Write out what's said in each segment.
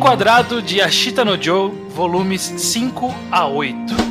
Enquadrado de Ashita no Joe, volumes 5 a 8.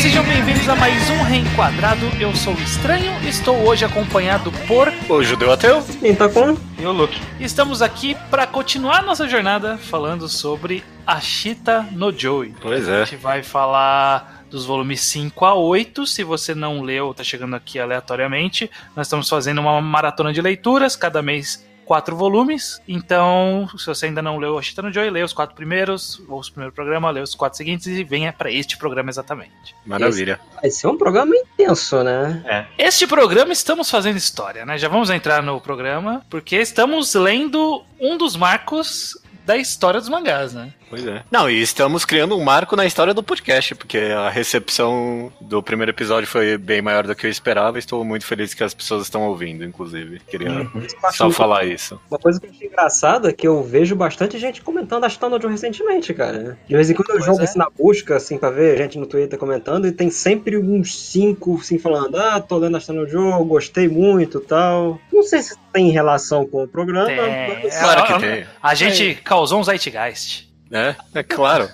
Sejam bem-vindos a mais um Reenquadrado. Eu sou o Estranho, estou hoje acompanhado por O Judeu Ateu? Quem tá com? E o Luke. Estamos aqui para continuar nossa jornada falando sobre Ashita no Joey. Pois A é. gente vai falar dos volumes 5 a 8. Se você não leu, tá chegando aqui aleatoriamente, nós estamos fazendo uma maratona de leituras, cada mês quatro volumes. Então, se você ainda não leu Ashita no Joey, lê os quatro primeiros, ou os primeiros programa, lê os quatro seguintes e venha para este programa exatamente. Maravilha. Vai ser um programa intenso, né? Este programa estamos fazendo história, né? Já vamos entrar no programa, porque estamos lendo um dos marcos da história dos mangás, né? Pois é. Não, e estamos criando um marco na história do podcast, porque a recepção do primeiro episódio foi bem maior do que eu esperava. e Estou muito feliz que as pessoas estão ouvindo, inclusive. Queria só falar isso. Uma coisa que eu achei engraçada é que eu vejo bastante gente comentando Ashton no Joe recentemente, cara. De vez em quando eu Pois jogo é. assim na busca, assim, pra ver gente no Twitter comentando, e tem sempre uns cinco, assim, falando, ah, tô lendo Ashton no Joe, gostei muito e tal. Não sei se tem relação com o programa, Tem. mas Claro que a, tem. A gente causou um zeitgeist. É, é claro.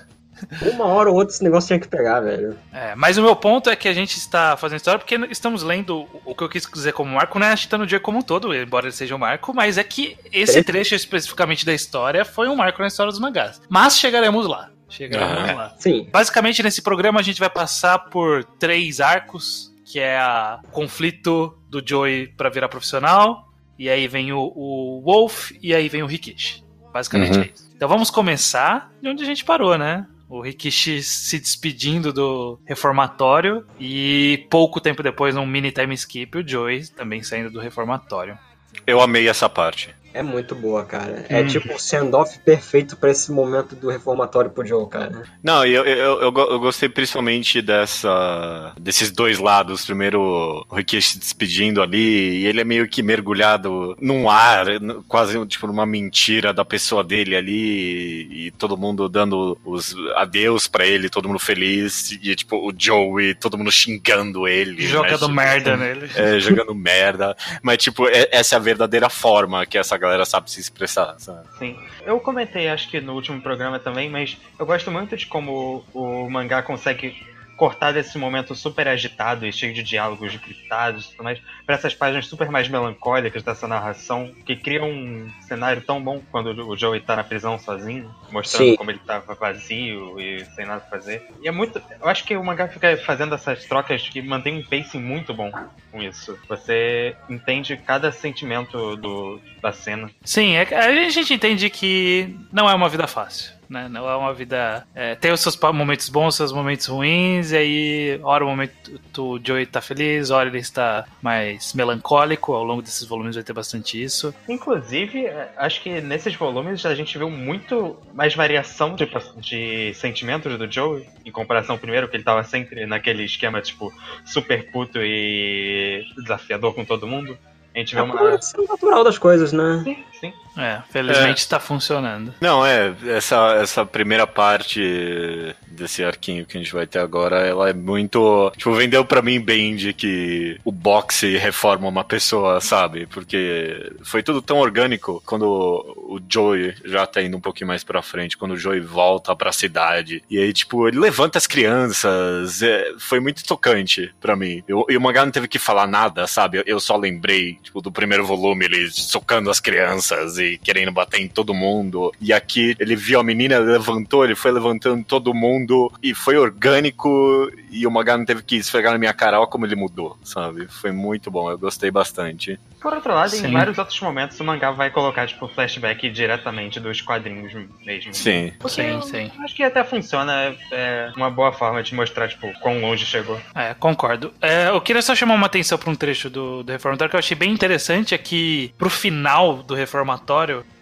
uma hora ou outra esse negócio tinha que pegar, velho. É, mas o meu ponto é que a gente está fazendo história porque estamos lendo o que eu quis dizer como marco, não é Ashita no dia como um todo, embora ele seja um marco, mas é que esse trecho especificamente da história foi um marco na história dos mangás. Mas chegaremos lá. Chegaremos lá. Sim. Basicamente, nesse programa a gente vai passar por três arcos, que é a- o conflito do Joey para virar profissional, e aí vem o, o Wolf, e aí vem o Rikishi. Basicamente Uhum. é isso. Então vamos começar de onde a gente parou, né? O Rikishi se despedindo do reformatório e pouco tempo depois, num mini time skip, o Joey também saindo do reformatório. Eu amei essa parte. É muito boa, cara. É Hum. tipo o send-off perfeito pra esse momento do reformatório pro Joe, cara. Não, e eu, eu, eu, eu gostei principalmente dessa desses dois lados. Primeiro, o Rikishi se despedindo ali, e ele é meio que mergulhado num ar, quase tipo numa mentira da pessoa dele ali, e todo mundo dando os adeus pra ele, todo mundo feliz, e tipo o Joey, todo mundo xingando ele. né? Jogando Tipo, merda nele. É, jogando merda. Mas, tipo, é- essa é a verdadeira forma que essa galera sabe se expressar, sabe? Sim. Eu comentei, acho que no último programa também, mas eu gosto muito de como o, o mangá consegue cortar desse momento super agitado e cheio de diálogos gritados e tudo mais, pra essas páginas super mais melancólicas dessa narração, que cria um cenário tão bom quando o Joey tá na prisão sozinho, mostrando Sim. como ele tava vazio e sem nada pra fazer. E é muito. Eu acho que o mangá fica fazendo essas trocas que mantém um pacing muito bom com isso. Você entende cada sentimento do, da cena. Sim, é, a gente entende que não é uma vida fácil. Né? Não é uma vida. é, tem os seus momentos bons, os seus momentos ruins, e aí, hora o momento o Joey tá feliz, hora ele está mais melancólico. Ao longo desses volumes vai ter bastante isso. Inclusive, é, acho que nesses volumes a gente viu muito mais variação de, de sentimentos do Joey, em comparação ao primeiro, que ele tava sempre naquele esquema, tipo, super puto e desafiador com todo mundo. A gente vê É uma. uma é natural das coisas, né? Sim, sim. É, felizmente está funcionando. Não, é, essa, essa primeira parte desse arquinho que a gente vai ter agora, ela é muito. Tipo, vendeu pra mim bem de que o boxe reforma uma pessoa, sabe? Porque foi tudo tão orgânico quando o Joey já tá indo um pouquinho mais pra frente, quando o Joey volta pra cidade. E aí, tipo, ele levanta as crianças. é, foi muito tocante pra mim. Eu, e o mangá não teve que falar nada, sabe? Eu só lembrei, tipo, do primeiro volume, ele socando as crianças e querendo bater em todo mundo. E aqui ele viu a menina, ele levantou, ele foi levantando todo mundo e foi orgânico. E o mangá não teve que esfregar na minha cara, ó como ele mudou, sabe? Foi muito bom, eu gostei bastante. Por outro lado, Sim. em vários outros momentos o mangá vai colocar, tipo, flashback diretamente dos quadrinhos mesmo. Sim. Porque Sim, sim. Acho que até funciona, é uma boa forma de mostrar, tipo, quão longe chegou. É, concordo. É, eu queria só chamar uma atenção para um trecho do, do Reformatório que eu achei bem interessante, é que pro final do Reformatório,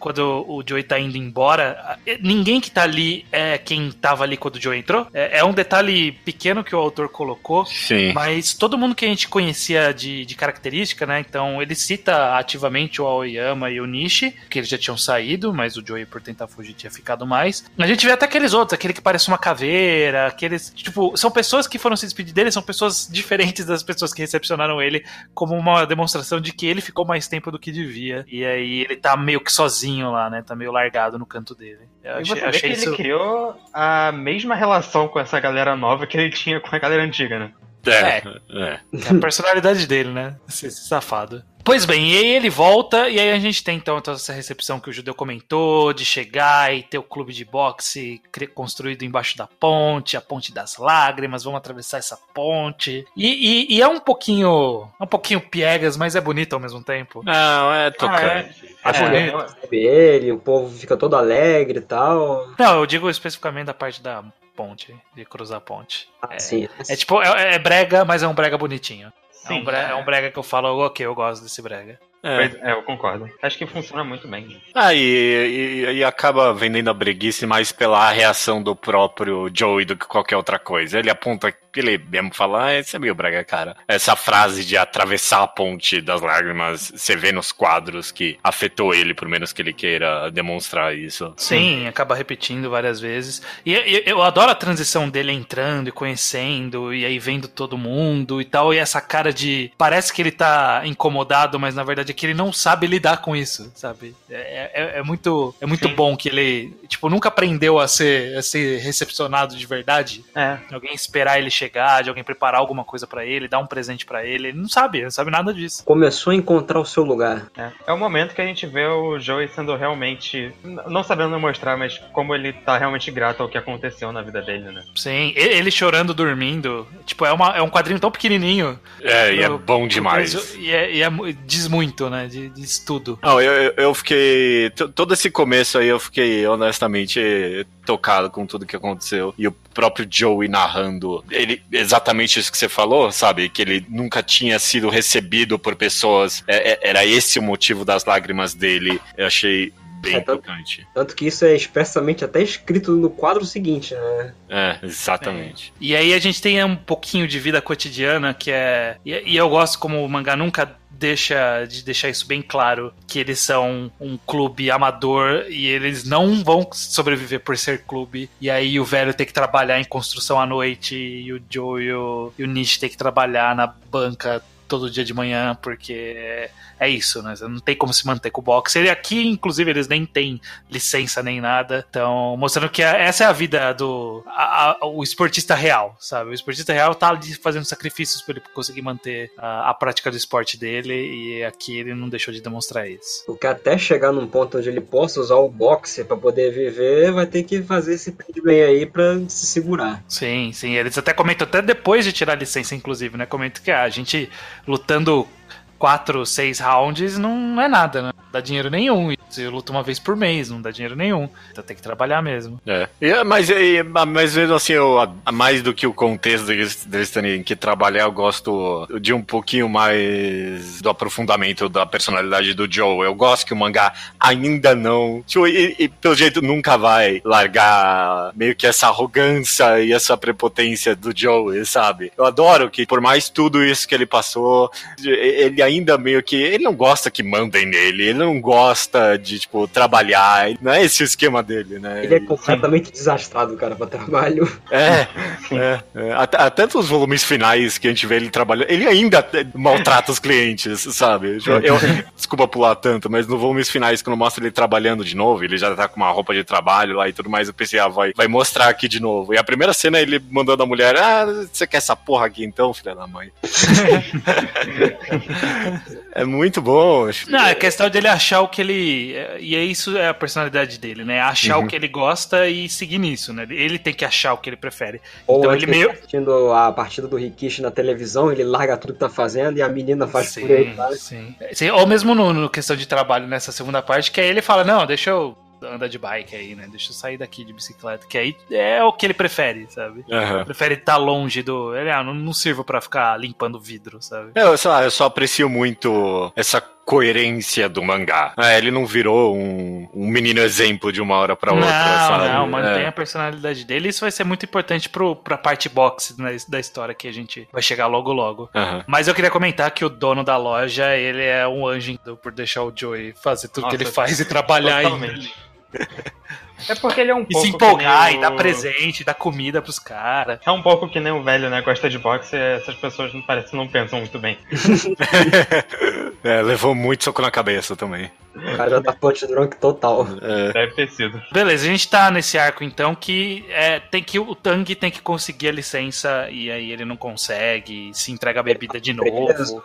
quando o Joey tá indo embora, ninguém que tá ali é quem tava ali quando o Joey entrou. É, é um detalhe pequeno que o autor colocou. Sim. Mas todo mundo que a gente conhecia de, de característica, né? Então ele cita ativamente o Aoyama e o Nishi, que eles já tinham saído, mas o Joey, por tentar fugir, tinha ficado mais. A gente vê até aqueles outros, aquele que parece uma caveira, aqueles. Tipo, são pessoas que foram se despedir dele, são pessoas diferentes das pessoas que recepcionaram ele, como uma demonstração de que ele ficou mais tempo do que devia. E aí ele tá meio que sozinho lá, né? Tá meio largado no canto dele. Eu achei, e você vê que isso... ele criou a mesma relação com essa galera nova que ele tinha com a galera antiga, né? É, é. é. é a personalidade dele, né? Esse, esse safado. Pois bem, e aí ele volta, e aí a gente tem então essa recepção que o judeu comentou, de chegar e ter o clube de boxe construído embaixo da ponte, a ponte das lágrimas, vamos atravessar essa ponte. E, e, e é um pouquinho. É um pouquinho piegas, mas é bonito ao mesmo tempo. Não, é tocante. Ah, é. É bonito. Ele, o povo fica todo alegre e tal. Não, eu digo especificamente da parte da ponte, de cruzar a ponte. Ah, é, sim. É tipo, é, é brega, mas é um brega bonitinho. Sim, é, um brega, é um brega que eu falo, ok, eu gosto desse brega. É. é. eu concordo. Acho que funciona muito bem. Ah, e, e, e, acaba vendendo a breguice mais pela reação do próprio Joey do que qualquer outra coisa. Ele aponta ele mesmo fala, ah, esse é meio brega, cara. Essa frase de atravessar a ponte das lágrimas, você vê nos quadros que afetou ele, por menos que ele queira demonstrar isso. Sim, acaba repetindo várias vezes. E eu adoro a transição dele entrando e conhecendo, e aí vendo todo mundo e tal, e essa cara de. Parece que ele tá incomodado, mas na verdade é que ele não sabe lidar com isso, sabe? É, é, é muito, é muito bom que ele, tipo, nunca aprendeu a ser, a ser recepcionado de verdade. É. Alguém esperar ele chegar chegar, de alguém preparar alguma coisa para ele, dar um presente para ele. Ele não sabe, não sabe nada disso. Começou a encontrar o seu lugar. É. é o momento que a gente vê o Joey sendo realmente. Não sabendo mostrar, mas como ele tá realmente grato ao que aconteceu na vida dele, né? Sim, ele chorando, dormindo. Tipo, é, uma, é um quadrinho tão pequenininho. É, e é bom demais. E, é, e é, diz muito, né? Diz tudo. Não, eu, eu fiquei. Todo esse começo aí eu fiquei honestamente tocado com tudo que aconteceu. E o próprio Joey narrando ele, exatamente isso que você falou, sabe? Que ele nunca tinha sido recebido por pessoas. É, é, era esse o motivo das lágrimas dele. Eu achei bem é, tanto, tocante. Tanto que isso é expressamente até escrito no quadro seguinte, né? É, exatamente. É. E aí a gente tem um pouquinho de vida cotidiana que é. E, e eu gosto como o mangá nunca deixa de deixar isso bem claro que eles são um clube amador e eles não vão sobreviver por ser clube. E aí o velho tem que trabalhar em construção à noite e o Joe e o, e o Nish tem que trabalhar na banca todo dia de manhã porque é isso, né? Não tem como se manter com o boxe. E aqui, inclusive, eles nem têm licença nem nada. Então, mostrando que essa é a vida do a, a, o esportista real, sabe? O esportista real tá ali fazendo sacrifícios para ele conseguir manter a, a, prática do esporte dele e aqui ele não deixou de demonstrar isso. Porque até chegar num ponto onde ele possa usar o boxe para poder viver, vai ter que fazer esse bem aí para se segurar. Sim, sim. Eles até comentam até depois de tirar a licença, inclusive, né? Comentam que ah, a gente lutando quatro, seis rounds não é nada, né? Dá dinheiro nenhum. Você luta uma vez por mês, não dá dinheiro nenhum. Então tem que trabalhar mesmo. É. E, mas, e, mas mesmo assim, eu, mais do que o contexto deles, deles terem que trabalhar, eu gosto de um pouquinho mais do aprofundamento da personalidade do Joe. Eu gosto que o mangá ainda não. Tipo, e, e pelo jeito nunca vai largar meio que essa arrogância e essa prepotência do Joe, sabe? Eu adoro que, por mais tudo isso que ele passou, ele ainda meio que. Ele não gosta que mandem nele, ele gosta de, tipo, trabalhar. Não é esse o esquema dele, né? Ele é completamente Sim. desastrado, cara, pra trabalho. É, é. é. Até, até os volumes finais que a gente vê ele trabalhando, ele ainda maltrata os clientes, sabe? Eu, eu, desculpa pular tanto, mas no volumes finais, quando mostra ele trabalhando de novo, ele já tá com uma roupa de trabalho lá e tudo mais, eu pensei, ah, vai, vai mostrar aqui de novo. E a primeira cena é ele mandando a mulher, ah, você quer essa porra aqui então, filha da mãe? é muito bom. Não, é questão dele achar o que ele. E é isso é a personalidade dele, né? Achar uhum. o que ele gosta e seguir nisso, né? Ele tem que achar o que ele prefere. Ou então ele meio. assistindo a partida do Rikishi na televisão, ele larga tudo que tá fazendo e a menina faz sim, por ele. Tá? Sim. sim. Ou mesmo no, no questão de trabalho nessa segunda parte, que aí ele fala: Não, deixa eu anda de bike aí, né? Deixa eu sair daqui de bicicleta. Que aí é o que ele prefere, sabe? Uhum. Prefere estar longe do. Ele, ah, não, não sirvo para ficar limpando vidro, sabe? Eu, sei lá, eu só aprecio muito essa coerência do mangá. É, ele não virou um, um menino exemplo de uma hora pra outra, não, sabe? não, mantém É. a personalidade dele. Isso vai ser muito importante pro, pra parte box né, da história que a gente vai chegar logo logo. Aham. Mas eu queria comentar que o dono da loja, ele é um anjo por deixar o Joey fazer tudo que Nossa, ele faz e trabalhar Totalmente. É porque ele é um e pouco. se empolgar nem e dar o- presente, dar comida pros caras. É um pouco que nem o velho, né? Gosta de boxe, essas pessoas não parecem que não pensam muito bem. É, levou muito soco na cabeça também. O cara já tá punch drunk total. É. Deve ter sido. Beleza, a gente tá nesse arco então que é, tem que o Tang tem que conseguir a licença e aí ele não consegue, se entrega a bebida de novo. Preso,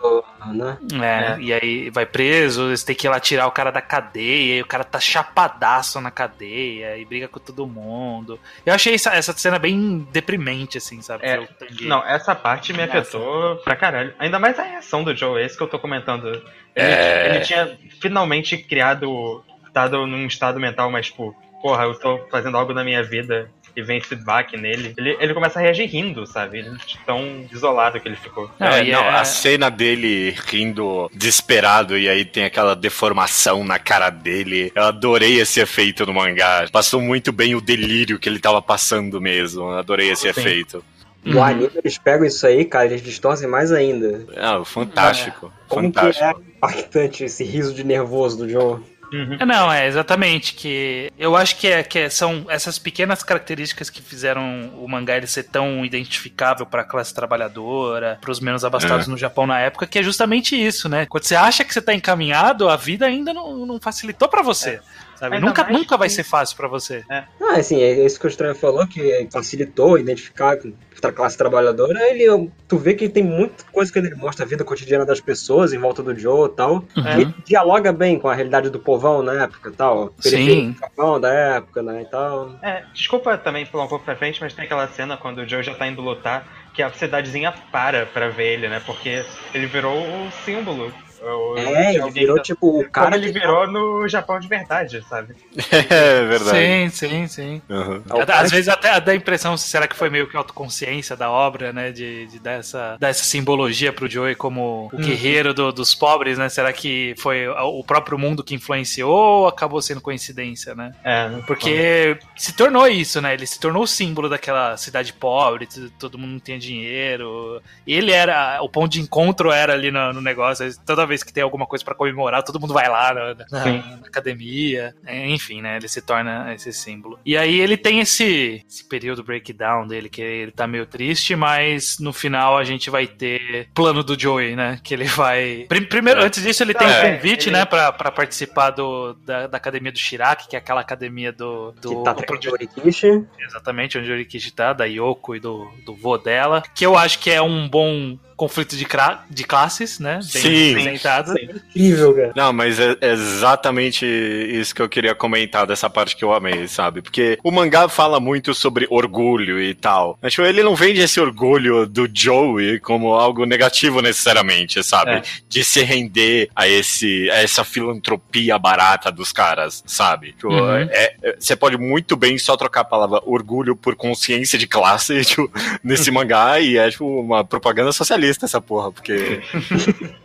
né? É, É. e aí vai preso, eles têm que ir lá tirar o cara da cadeia, e o cara tá chapadaço na cadeia e briga com todo mundo. Eu achei essa, essa cena bem deprimente, assim, sabe? É, Não, essa parte me Nossa. afetou pra caralho. Ainda mais a reação do Joe, esse que eu tô comentando. Ele, É. ele tinha finalmente criado, estado num estado mental mais, tipo, porra, eu tô fazendo algo na minha vida e vem baque nele. Ele, ele começa a reagir rindo, sabe? De tão isolado que ele ficou. Não, É, e não, é- a cena dele rindo desesperado e aí tem aquela deformação na cara dele. Eu adorei esse efeito no mangá. Passou muito bem o delírio que ele tava passando mesmo. Eu adorei esse Sim. efeito. No Uhum. anime eles pegam isso aí, cara, eles distorcem mais ainda. Ah, fantástico. Como fantástico. que é impactante esse riso de nervoso do Joe. Uhum. É, Não, é exatamente que eu acho que, é, que é- são essas pequenas características que fizeram o mangá ele ser tão identificável para a classe trabalhadora, para os menos abastados no Japão na época, que é justamente isso, né? Quando você acha que você tá encaminhado, a vida ainda não, não facilitou para você. Sabe? Ainda Nunca, nunca vai que- ser fácil para você. Ah, assim, é isso que o Estranho falou, que facilitou identificar com a classe trabalhadora. Ele, tu vê que tem muita coisa que ele mostra a vida cotidiana das pessoas em volta do Joe e tal. Uhum. E ele dialoga bem com a realidade do povão na época e tal. Sim. do Japão da época, né, e tal. É, desculpa também pular um pouco pra frente, mas tem aquela cena quando o Joe já tá indo lutar, que a cidadezinha para pra ver ele, né? Porque ele virou o símbolo. O- de É, ele virou que- tipo o Como cara ele que- virou no Japão de verdade, sabe? É verdade. Sim, sim, sim. Uhum. É Às vezes até dá a impressão, será que foi meio que autoconsciência da obra, né? De, de dar, essa, dar essa simbologia pro Joey como o guerreiro do- dos pobres, né? Será que foi o próprio mundo que influenciou ou acabou sendo coincidência, né? É, Porque se tornou isso, né? Ele se tornou o símbolo daquela cidade pobre, todo mundo não tinha dinheiro. Ele era. O ponto de encontro era ali no, no negócio. Toda vez que tem alguma coisa pra comemorar, todo mundo vai lá na, na- na academia. É, Enfim, né? Ele se torna esse símbolo. E aí ele tem esse, esse período breakdown dele, que ele tá meio triste, mas no final a gente vai ter plano do Joey, né? Que ele vai. Prim- Primeiro, É. antes disso, ele tem É, um convite, ele- né? Pra, pra participar do, da, da academia do Shiraki, que é aquela academia do. do que tá do treinando o Orikishi. Exatamente, onde o Rikishi tá, da Yoko e do, do vô dela. Que eu acho que é um bom conflito de, de classes, né? Bem Sim. representado. Incrível, cara. Não, mas é exatamente isso que eu queria comentar dessa parte que eu amei, sabe? Porque o mangá fala muito sobre orgulho e tal. Mas tipo, ele não vende esse orgulho do Joey como algo negativo necessariamente, sabe? É. De se render a, esse, a essa filantropia barata dos caras, sabe? Tipo, Uhum. é- é- Você pode muito bem só trocar a palavra orgulho por consciência de classe tipo, nesse mangá e é tipo uma propaganda socialista essa porra, porque.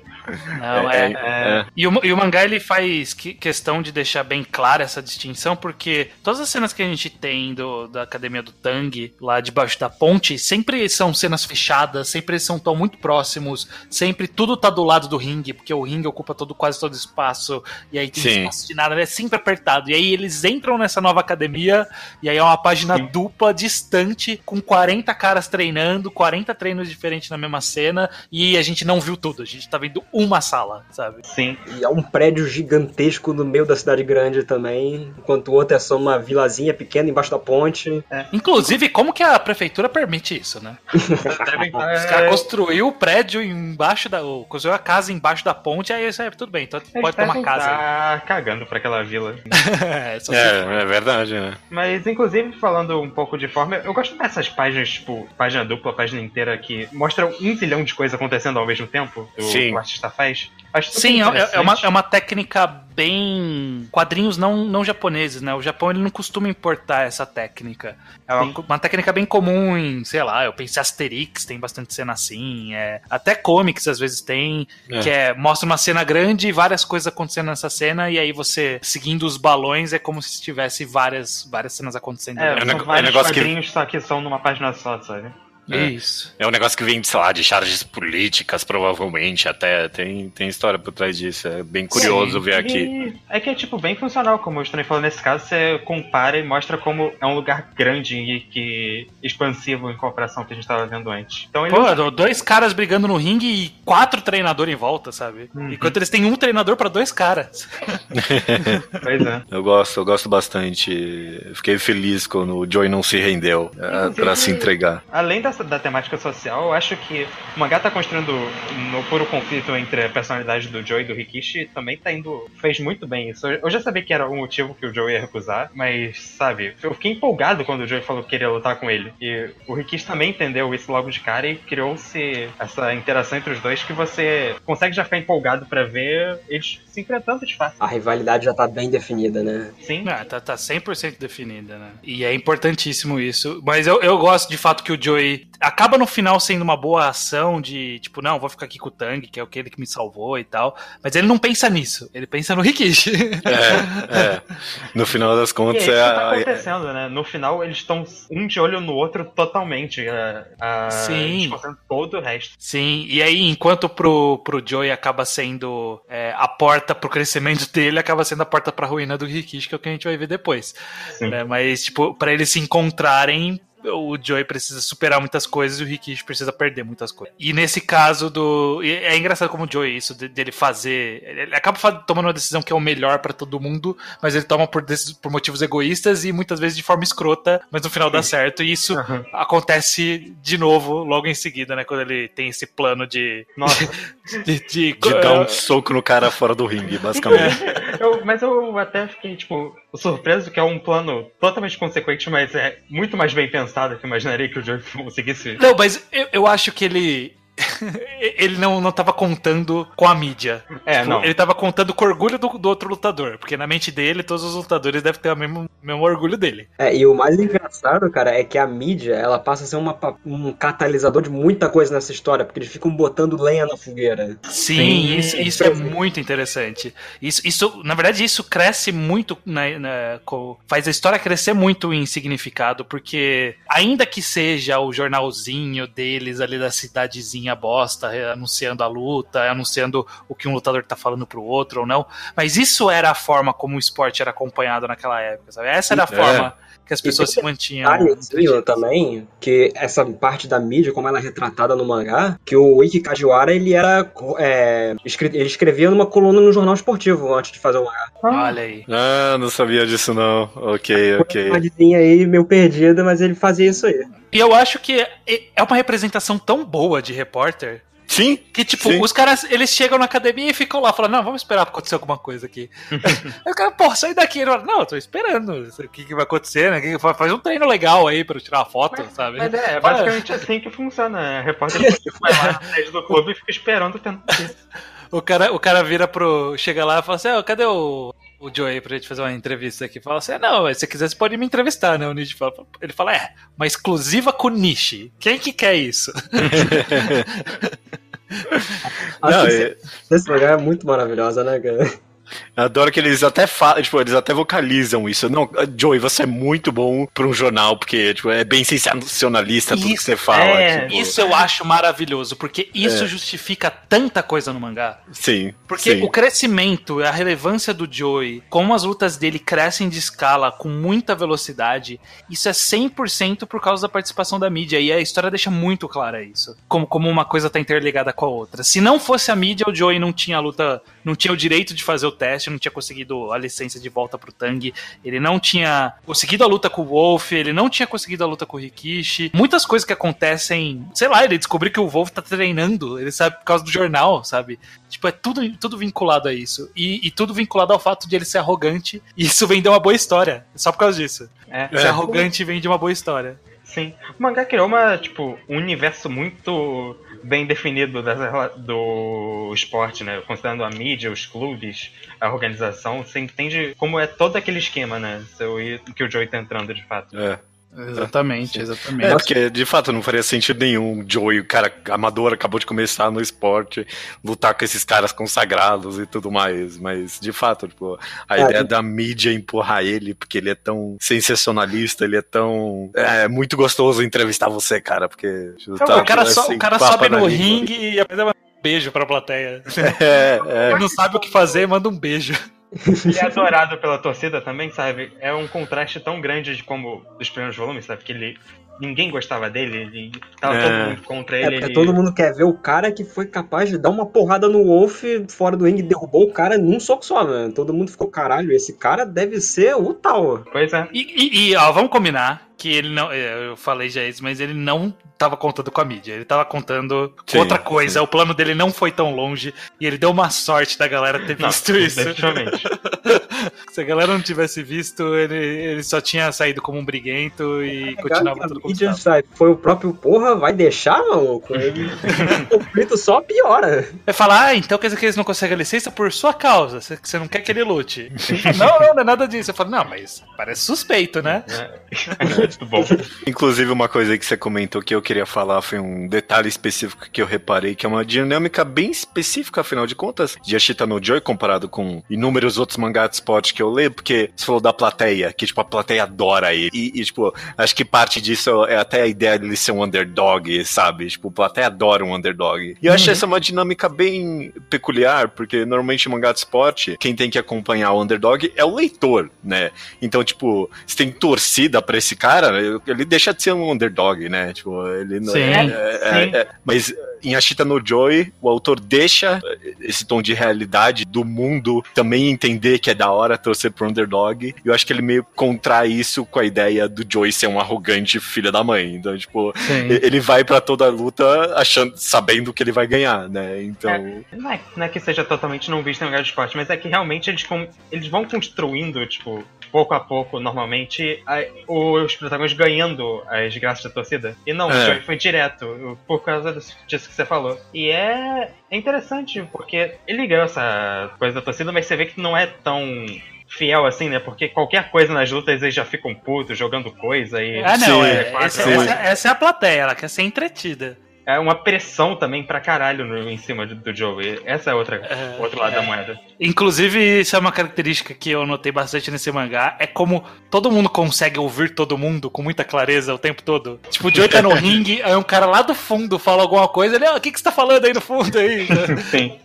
Não, é. é- E o, e o mangá ele faz que- questão de deixar bem clara essa distinção, porque todas as cenas que a gente tem do, da academia do Tang, lá debaixo da ponte, sempre são cenas fechadas, sempre são tão muito próximos, sempre tudo tá do lado do ringue, porque o ringue ocupa todo, quase todo o espaço, e aí tem Sim. espaço de nada, é sempre apertado. E aí eles entram nessa nova academia, e aí é uma página Sim. dupla, distante, com 40 caras treinando, 40 treinos diferentes na mesma cena, e a gente não viu tudo, a gente tá vendo uma sala, sabe? Sim. E é um prédio gigantesco no meio da cidade grande também, enquanto o outro é só uma vilazinha pequena embaixo da ponte. Inclusive, como que a prefeitura permite isso, né? Os caras construiu o prédio embaixo da. ou Construiu a casa embaixo da ponte, aí isso é tudo bem, então eles pode ter uma casa. estar cagando pra aquela vila. é, É, é verdade, né? Mas, inclusive, falando um pouco de forma, eu gosto dessas páginas, tipo, página dupla, página inteira, que mostram um zilhão de coisas acontecendo ao mesmo tempo. Do Sim. o artista faz. Acho Sim, é, é uma, é uma técnica bem. quadrinhos não, não japoneses, né? O Japão ele não costuma importar essa técnica. É uma, uma técnica bem comum em, sei lá, eu pensei Asterix, tem bastante cena assim. É, até comics às vezes tem, É. que é mostra uma cena grande e várias coisas acontecendo nessa cena, e aí você, seguindo os balões, é como se tivesse várias, várias cenas acontecendo. É, É um são é vários negócio que- quadrinhos, só que são numa página só, sabe? Isso. É um negócio que vem, sei lá, de charges políticas, provavelmente, até. Tem, tem história por trás disso. É bem curioso Sim. ver aqui. E é que é tipo bem funcional, como o Stone falou nesse caso, você compara e mostra como é um lugar grande e que expansivo em comparação ao que a gente tava vendo antes. Então ele Pô, do- dois caras brigando no ringue e quatro treinadores em volta, sabe? Uhum. Enquanto eles têm um treinador pra dois caras. Pois é. Eu gosto, eu gosto bastante. Fiquei feliz quando o Joey não se rendeu é, pra se entregar. Além dessa, da temática social, eu acho que o mangá tá construindo no puro conflito entre a personalidade do Joey e do Rikishi e também tá indo. fez muito bem isso. Eu já sabia que era o motivo que o Joey ia recusar, mas, sabe, eu fiquei empolgado quando o Joey falou que queria lutar com ele. E o Rikishi também entendeu isso logo de cara e criou-se essa interação entre os dois que você consegue já ficar empolgado pra ver eles se enfrentando de fato. A rivalidade já tá bem definida, né? Sim. Ah, tá, tá 100% definida, né? E é importantíssimo isso. Mas eu, eu gosto de fato que o Joey acaba no final sendo uma boa ação de, tipo, não, vou ficar aqui com o Tang, que é aquele que me salvou e tal. Mas ele não pensa nisso. Ele pensa no Rikishi. É, é. No final das E é contas, isso que é. tá acontecendo, né? No final, eles estão um de olho no outro totalmente. A, a, Sim. desconcentrando todo o resto. Sim, e aí, enquanto pro, pro Joey acaba sendo é, a porta pro crescimento dele, acaba sendo a porta pra ruína do Rikishi, que é o que a gente vai ver depois. Sim. né? Mas, tipo, pra eles se encontrarem, o Joey precisa superar muitas coisas e o Rikishi precisa perder muitas coisas. E nesse caso do. É engraçado como o Joey, isso de- dele fazer. Ele acaba tomando uma decisão que é o melhor pra todo mundo, mas ele toma por, por motivos egoístas e muitas vezes de forma escrota, mas no final dá certo. E isso Aham. acontece de novo logo em seguida, né? Quando ele tem esse plano de. Nossa. de, de- De dar um soco no cara fora do ringue, basicamente. Eu- mas eu até fiquei, tipo, surpreso que é um plano totalmente consequente, mas é muito mais bem pensado que eu imaginaria que o Joey conseguisse. Não, mas eu, eu acho que ele. Ele não, não tava contando com a mídia. É, Tipo, não. Ele tava contando com o orgulho do, do outro lutador. Porque na mente dele, todos os lutadores devem ter o mesmo, mesmo orgulho dele. É, e o mais engraçado, cara, é que a mídia, ela passa a ser uma um catalisador de muita coisa nessa história, porque eles ficam botando lenha na fogueira. Sim, Sim, isso, isso é muito interessante. Isso, isso, na verdade, isso cresce muito, na, na- co- faz a história crescer muito em significado, porque ainda que seja o jornalzinho deles ali da cidadezinha bosta, eh, anunciando a luta, anunciando o que um lutador tá falando pro outro ou não, mas isso era a forma como o esporte era acompanhado naquela época, sabe? Essa era a É. forma que as pessoas se mantinham. Detalhezinho também, que essa parte da mídia, como ela é retratada no mangá, que o Ikki Kajiwara, ele era. é, ele escrevia numa coluna no jornal esportivo antes de fazer o mangá. Olha aí. Ah, não sabia disso não. Ok, ok. Uma aí meio perdida, mas ele fazia isso aí. E eu acho que é uma representação tão boa de repórter Sim, Que, tipo, Sim. os caras, eles chegam na academia e ficam lá, falando, não, vamos esperar pra acontecer alguma coisa aqui. Aí o cara, pô, sai daqui. Ele fala, não, eu tô esperando. O que, que vai acontecer, né? Faz um treino legal aí pra eu tirar uma foto, sabe? Mas é, é basicamente assim que funciona. A repórter vai lá na sede do clube e fica esperando tendo O cara, o cara vira pro. Chega lá e fala assim: "Ah, cadê o, o Joe aí pra gente fazer uma entrevista aqui? Fala assim: não, mas se você quiser, você pode me entrevistar, né? O Nishi fala. Ele fala: é, uma exclusiva com o Nishi. Quem que quer isso? Acho Não, que é- esse mangá é muito maravilhosa, né, cara? Adoro que eles até falam, tipo, eles até vocalizam isso. Não, Joey, você é muito bom pra um jornal, porque tipo, é bem sensacionalista tudo que você fala. é, tipo, Isso eu acho maravilhoso, porque isso É. justifica tanta coisa no mangá. Sim. Porque sim. o crescimento, a relevância do Joey, como as lutas dele crescem de escala com muita velocidade, isso é 100% por causa da participação da mídia. E a história deixa muito clara isso. Como, como uma coisa tá interligada com a outra. Se não fosse a mídia, o Joey não tinha a luta, não tinha o direito de fazer o teste, não tinha conseguido a licença de volta pro Tang, ele não tinha conseguido a luta com o Wolf, ele não tinha conseguido a luta com o Rikishi. Muitas coisas que acontecem, sei lá, ele descobriu que o Wolf tá treinando, ele sabe por causa do jornal, sabe? Tipo, é tudo, tudo vinculado a isso. E, e tudo vinculado ao fato de ele ser arrogante. E isso vem de uma boa história. Só por causa disso. É. Ser arrogante vem de uma boa história. Sim. O mangá criou uma, tipo, um universo muito bem definido do esporte, né? Considerando a mídia, os clubes, a organização, você entende como é todo aquele esquema, né? Que o Joey tá entrando de fato. É. Exatamente, exatamente. É, porque de fato não faria sentido nenhum Joey, o cara amador, acabou de começar no esporte, lutar com esses caras consagrados e tudo mais. Mas de fato, tipo, a é, ideia da mídia empurrar ele, porque ele é tão sensacionalista, ele é tão. É muito gostoso entrevistar você, cara, porque. Tá, o cara, assim, so, o cara sobe no ringue e apresenta um beijo pra plateia. É, é. Ele não sabe o que fazer, manda um beijo. Ele é adorado pela torcida também, sabe? É um contraste tão grande de como dos primeiros volumes, sabe? Que ele. Ninguém gostava dele, ele, tava é. todo mundo contra ele. É, ele... todo mundo quer ver o cara que foi capaz de dar uma porrada no Wolf fora do ringue e derrubou o cara num soco só, né? Todo mundo ficou, caralho, esse cara deve ser o tal. Pois é. E, e, e ó, vamos combinar que ele não. É, eu falei já isso, mas ele não tava contando com a mídia. Ele tava contando sim, outra coisa. Sim. O plano dele não foi tão longe e ele deu uma sorte da galera ter visto não, isso. Definitivamente. Se a galera não tivesse visto, ele, ele só tinha saído como um briguento e é, continuava tudo como mídia, sabe, Foi o próprio porra, vai deixar, maluco? Ele... o conflito só piora. Vai falar, ah, então quer dizer que eles não conseguem a licença por sua causa. Você não quer que ele lute. não, não, não é nada disso. Eu falo, não, mas parece suspeito, né? É. Muito bom. Inclusive, uma coisa que você comentou que eu queria falar foi um detalhe específico que eu reparei, que é uma dinâmica bem específica, afinal de contas, de Ashita no Joy comparado com inúmeros outros mangás de spot que eu leio, porque você falou da plateia, que tipo, a plateia adora ele. E, e, tipo, acho que parte disso é até a ideia dele ser um underdog, sabe? Tipo, a plateia adora um underdog. E eu acho uhum. essa uma dinâmica bem peculiar, porque normalmente em mangá de esporte, quem tem que acompanhar o underdog é o leitor, né? Então, tipo, você tem torcida pra esse cara cara, ele deixa de ser um underdog, né? Tipo, ele não sim, é, é, é, é, Mas em Ashita no Joy, o autor deixa esse tom de realidade do mundo também entender que é da hora torcer pro underdog. E eu acho que ele meio contrai isso com a ideia do Joy ser um arrogante filho da mãe. Então, tipo, Sim. ele vai para toda a luta achando, sabendo que ele vai ganhar, né? Então. É, não, é, não, é, que seja totalmente não visto em lugar de esporte, mas é que realmente eles, eles vão construindo, tipo, pouco a pouco, normalmente, a, os protagonistas ganhando as graças da torcida. E não, é. foi direto, por causa disso que você falou. E é, é interessante, porque ele ganhou essa coisa da torcida, mas você vê que não é tão fiel assim, né? Porque qualquer coisa nas lutas eles já ficam putos, jogando coisa e. Ah, não, sim, é, essa, essa, essa, é a plateia, ela quer ser entretida é uma pressão também pra caralho no, em cima do, do Joe. Essa é outra é, outro lado é. da moeda. Inclusive, isso é uma característica que eu notei bastante nesse mangá. É como todo mundo consegue ouvir todo mundo com muita clareza o tempo todo. Tipo, o Joe tá no ringue, aí um cara lá do fundo fala alguma coisa, ele, ah, o que, que você tá falando aí no fundo aí? Sim.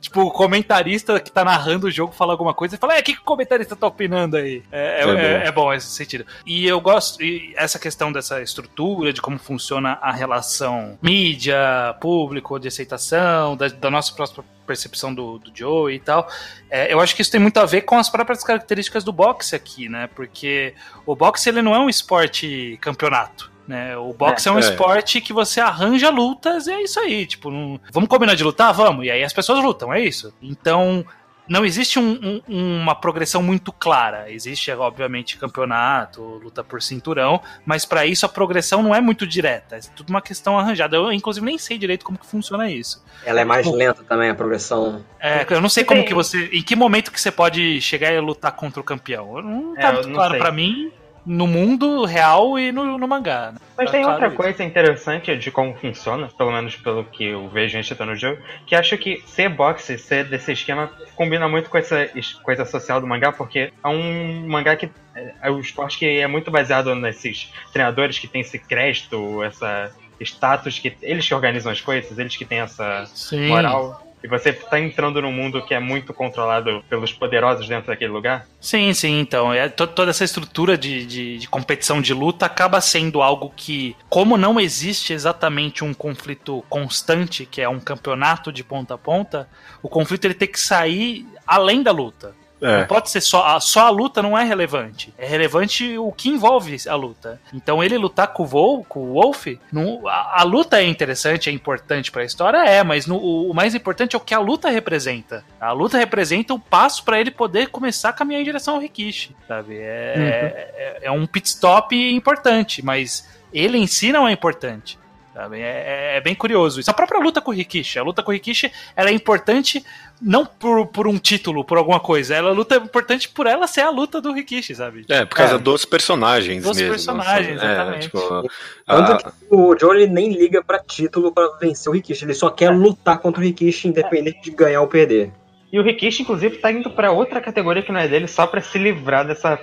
Tipo, o comentarista que tá narrando o jogo fala alguma coisa e fala, é, o que, que o comentarista tá opinando aí? É, é, é, é bom esse sentido. E eu gosto, e essa questão dessa estrutura, de como funciona a relação mídia, público, de aceitação, da, da nossa própria percepção do, do Joe e tal. É, eu acho que isso tem muito a ver com as próprias características do boxe aqui, né? Porque o boxe ele não é um esporte campeonato. Né? O boxe é, é um é. esporte que você arranja lutas e é isso aí. Tipo, não... vamos combinar de lutar? Vamos. E aí as pessoas lutam, é isso. Então, não existe um, um, uma progressão muito clara. Existe, obviamente, campeonato, luta por cinturão, mas para isso a progressão não é muito direta. É tudo uma questão arranjada. Eu, inclusive, nem sei direito como que funciona isso. Ela é mais lenta também, a progressão. É, eu não sei como que você. Em que momento que você pode chegar e lutar contra o campeão? Não tá é, muito claro para mim no mundo real e no, no mangá. Né? Mas tá tem claro outra isso. coisa interessante de como funciona, pelo menos pelo que eu vejo em no jogo, que acho que ser boxe, ser desse esquema, combina muito com essa coisa social do mangá, porque é um mangá que é, é um esporte que é muito baseado nesses treinadores que tem esse crédito, essa status que eles que organizam as coisas, eles que têm essa Sim. moral. E você tá entrando num mundo que é muito controlado pelos poderosos dentro daquele lugar? Sim, sim. Então, é, toda essa estrutura de, de, de, competição de luta acaba sendo algo que, como não existe exatamente um conflito constante, que é um campeonato de ponta a ponta, o conflito ele tem que sair além da luta. É. Não pode ser só a, só a luta não é relevante. É relevante o que envolve a luta. Então ele lutar com o, Vol, com o Wolf, não, a, a, luta é interessante, é importante para a história, é, mas no, o, o, mais importante é o que a luta representa. A luta representa o passo para ele poder começar a caminhar em direção ao Rikishi, sabe? É, uhum. é, é um pit stop importante, mas ele em si não é importante. Sabe? É, é, bem curioso isso. A própria luta com o Rikishi. A luta com o Rikishi ela é importante não por, por um título, por alguma coisa. Ela luta é importante por ela ser a luta do Rikishi, sabe? É, por causa é. dos personagens dos mesmo. Dos personagens, é, exatamente. Tipo, a... o Johnny nem liga para título para vencer o Rikishi. Ele só quer lutar contra o Rikishi, independente de ganhar ou perder. E o Rikishi, inclusive, tá indo para outra categoria que não é dele, só para se livrar dessa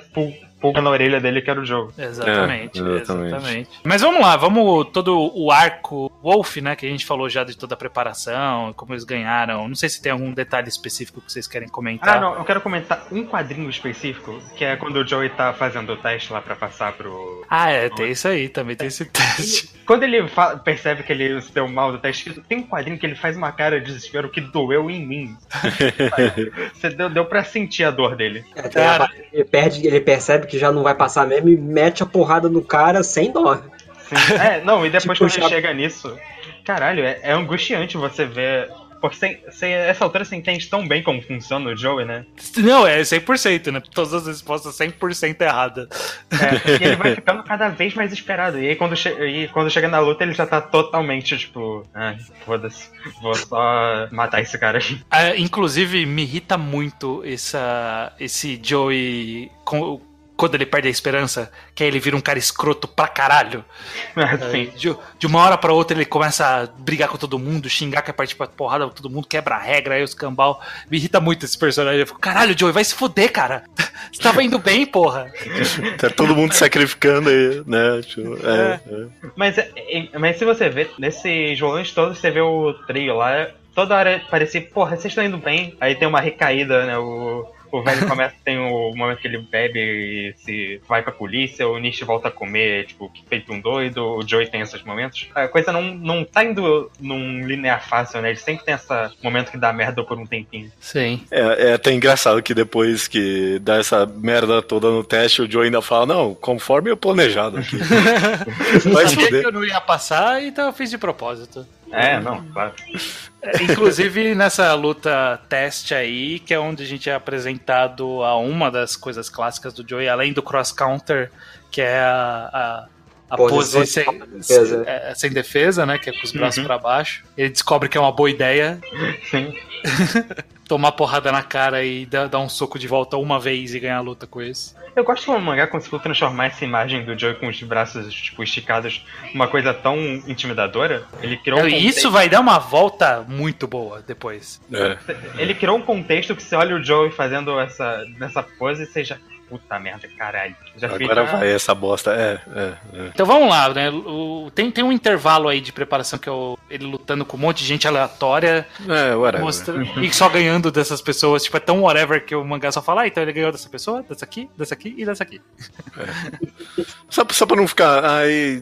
pulga na orelha dele que era o jogo. Exatamente, é, exatamente, exatamente. Mas vamos lá, vamos todo o arco Wolf, né, que a gente falou já de toda a preparação, como eles ganharam. Não sei se tem algum detalhe específico que vocês querem comentar. Ah, não, eu quero comentar um quadrinho específico, que é quando o Joey tá fazendo o teste lá para passar pro Ah, é, tem isso aí, também tem esse teste. quando ele fala, percebe que ele se deu mal do teste, tem um quadrinho que ele faz uma cara de desespero que doeu em mim. Você deu, deu pra sentir a dor dele. É, cara, ele, perde, ele percebe que já não vai passar mesmo e mete a porrada no cara sem dó. Sim. É, não, e depois tipo, quando já... chega nisso, caralho, é, é angustiante você ver porque sem, sem, essa altura você entende tão bem como funciona o Joey, né? Não, é 100%, né? Todas as respostas 100% erradas. É, e ele vai ficando cada vez mais esperado. E aí quando, che e quando chega na luta ele já tá totalmente, tipo, ah, foda-se, vou só matar esse cara aí. É, inclusive, me irrita muito essa, esse Joey com, quando ele perde a esperança, que aí ele vira um cara escroto pra caralho. É, de, de, uma hora pra outra ele começa a brigar com todo mundo, xingar que é partir pra porrada com todo mundo, quebra a regra, aí os cambal. Me irrita muito esse personagem. Eu fico, caralho, Joey, vai se fuder, cara. Você tava indo bem, porra. tá todo mundo sacrificando aí, né? Tipo, é, é. É. Mas, é, mas se você vê, nesses volumes todos, você vê o trio lá, toda hora parecia, porra, vocês estão indo bem. Aí tem uma recaída, né? O o velho começa, tem o momento que ele bebe e se vai pra polícia, o Nish volta a comer, tipo, feito um doido, o Joey tem esses momentos. A coisa não, não tá indo num linear fácil, né? Ele sempre tem esse momento que dá merda por um tempinho. Sim. É, é até engraçado que depois que dá essa merda toda no teste, o Joey ainda fala, não, conforme eu planejado aqui. Vai que eu não ia passar, então eu fiz de propósito. É, não, claro. É, inclusive nessa luta teste aí, que é onde a gente é apresentado a uma das coisas clássicas do Joey, além do cross counter, que é a, a a pose sem, defesa. É, sem defesa, né? Que é com os braços uhum. para baixo. Ele descobre que é uma boa ideia. Tomar porrada na cara e dar, dar, um soco de volta uma vez e ganhar a luta com isso. Eu gosto que o mangá conseguiu transformar essa imagem do Joey com os braços tipo, esticados numa coisa tão intimidadora. Ele criou um Isso vai dar uma volta muito boa depois. É. Ele criou um contexto que você olha o Joey fazendo essa nessa pose e seja puta merda, caralho. Já Agora fica... vai essa bosta, é, é, é, Então vamos lá, né? O, tem, tem um intervalo aí de preparação que é o, ele lutando com um monte de gente aleatória. É, whatever. Mostra, e só ganhando dessas pessoas. Tipo, é tão whatever que o mangá só fala, ah, então ele ganhou dessa pessoa, dessa aqui, dessa aqui e dessa aqui. É. Só, só pra não ficar aí.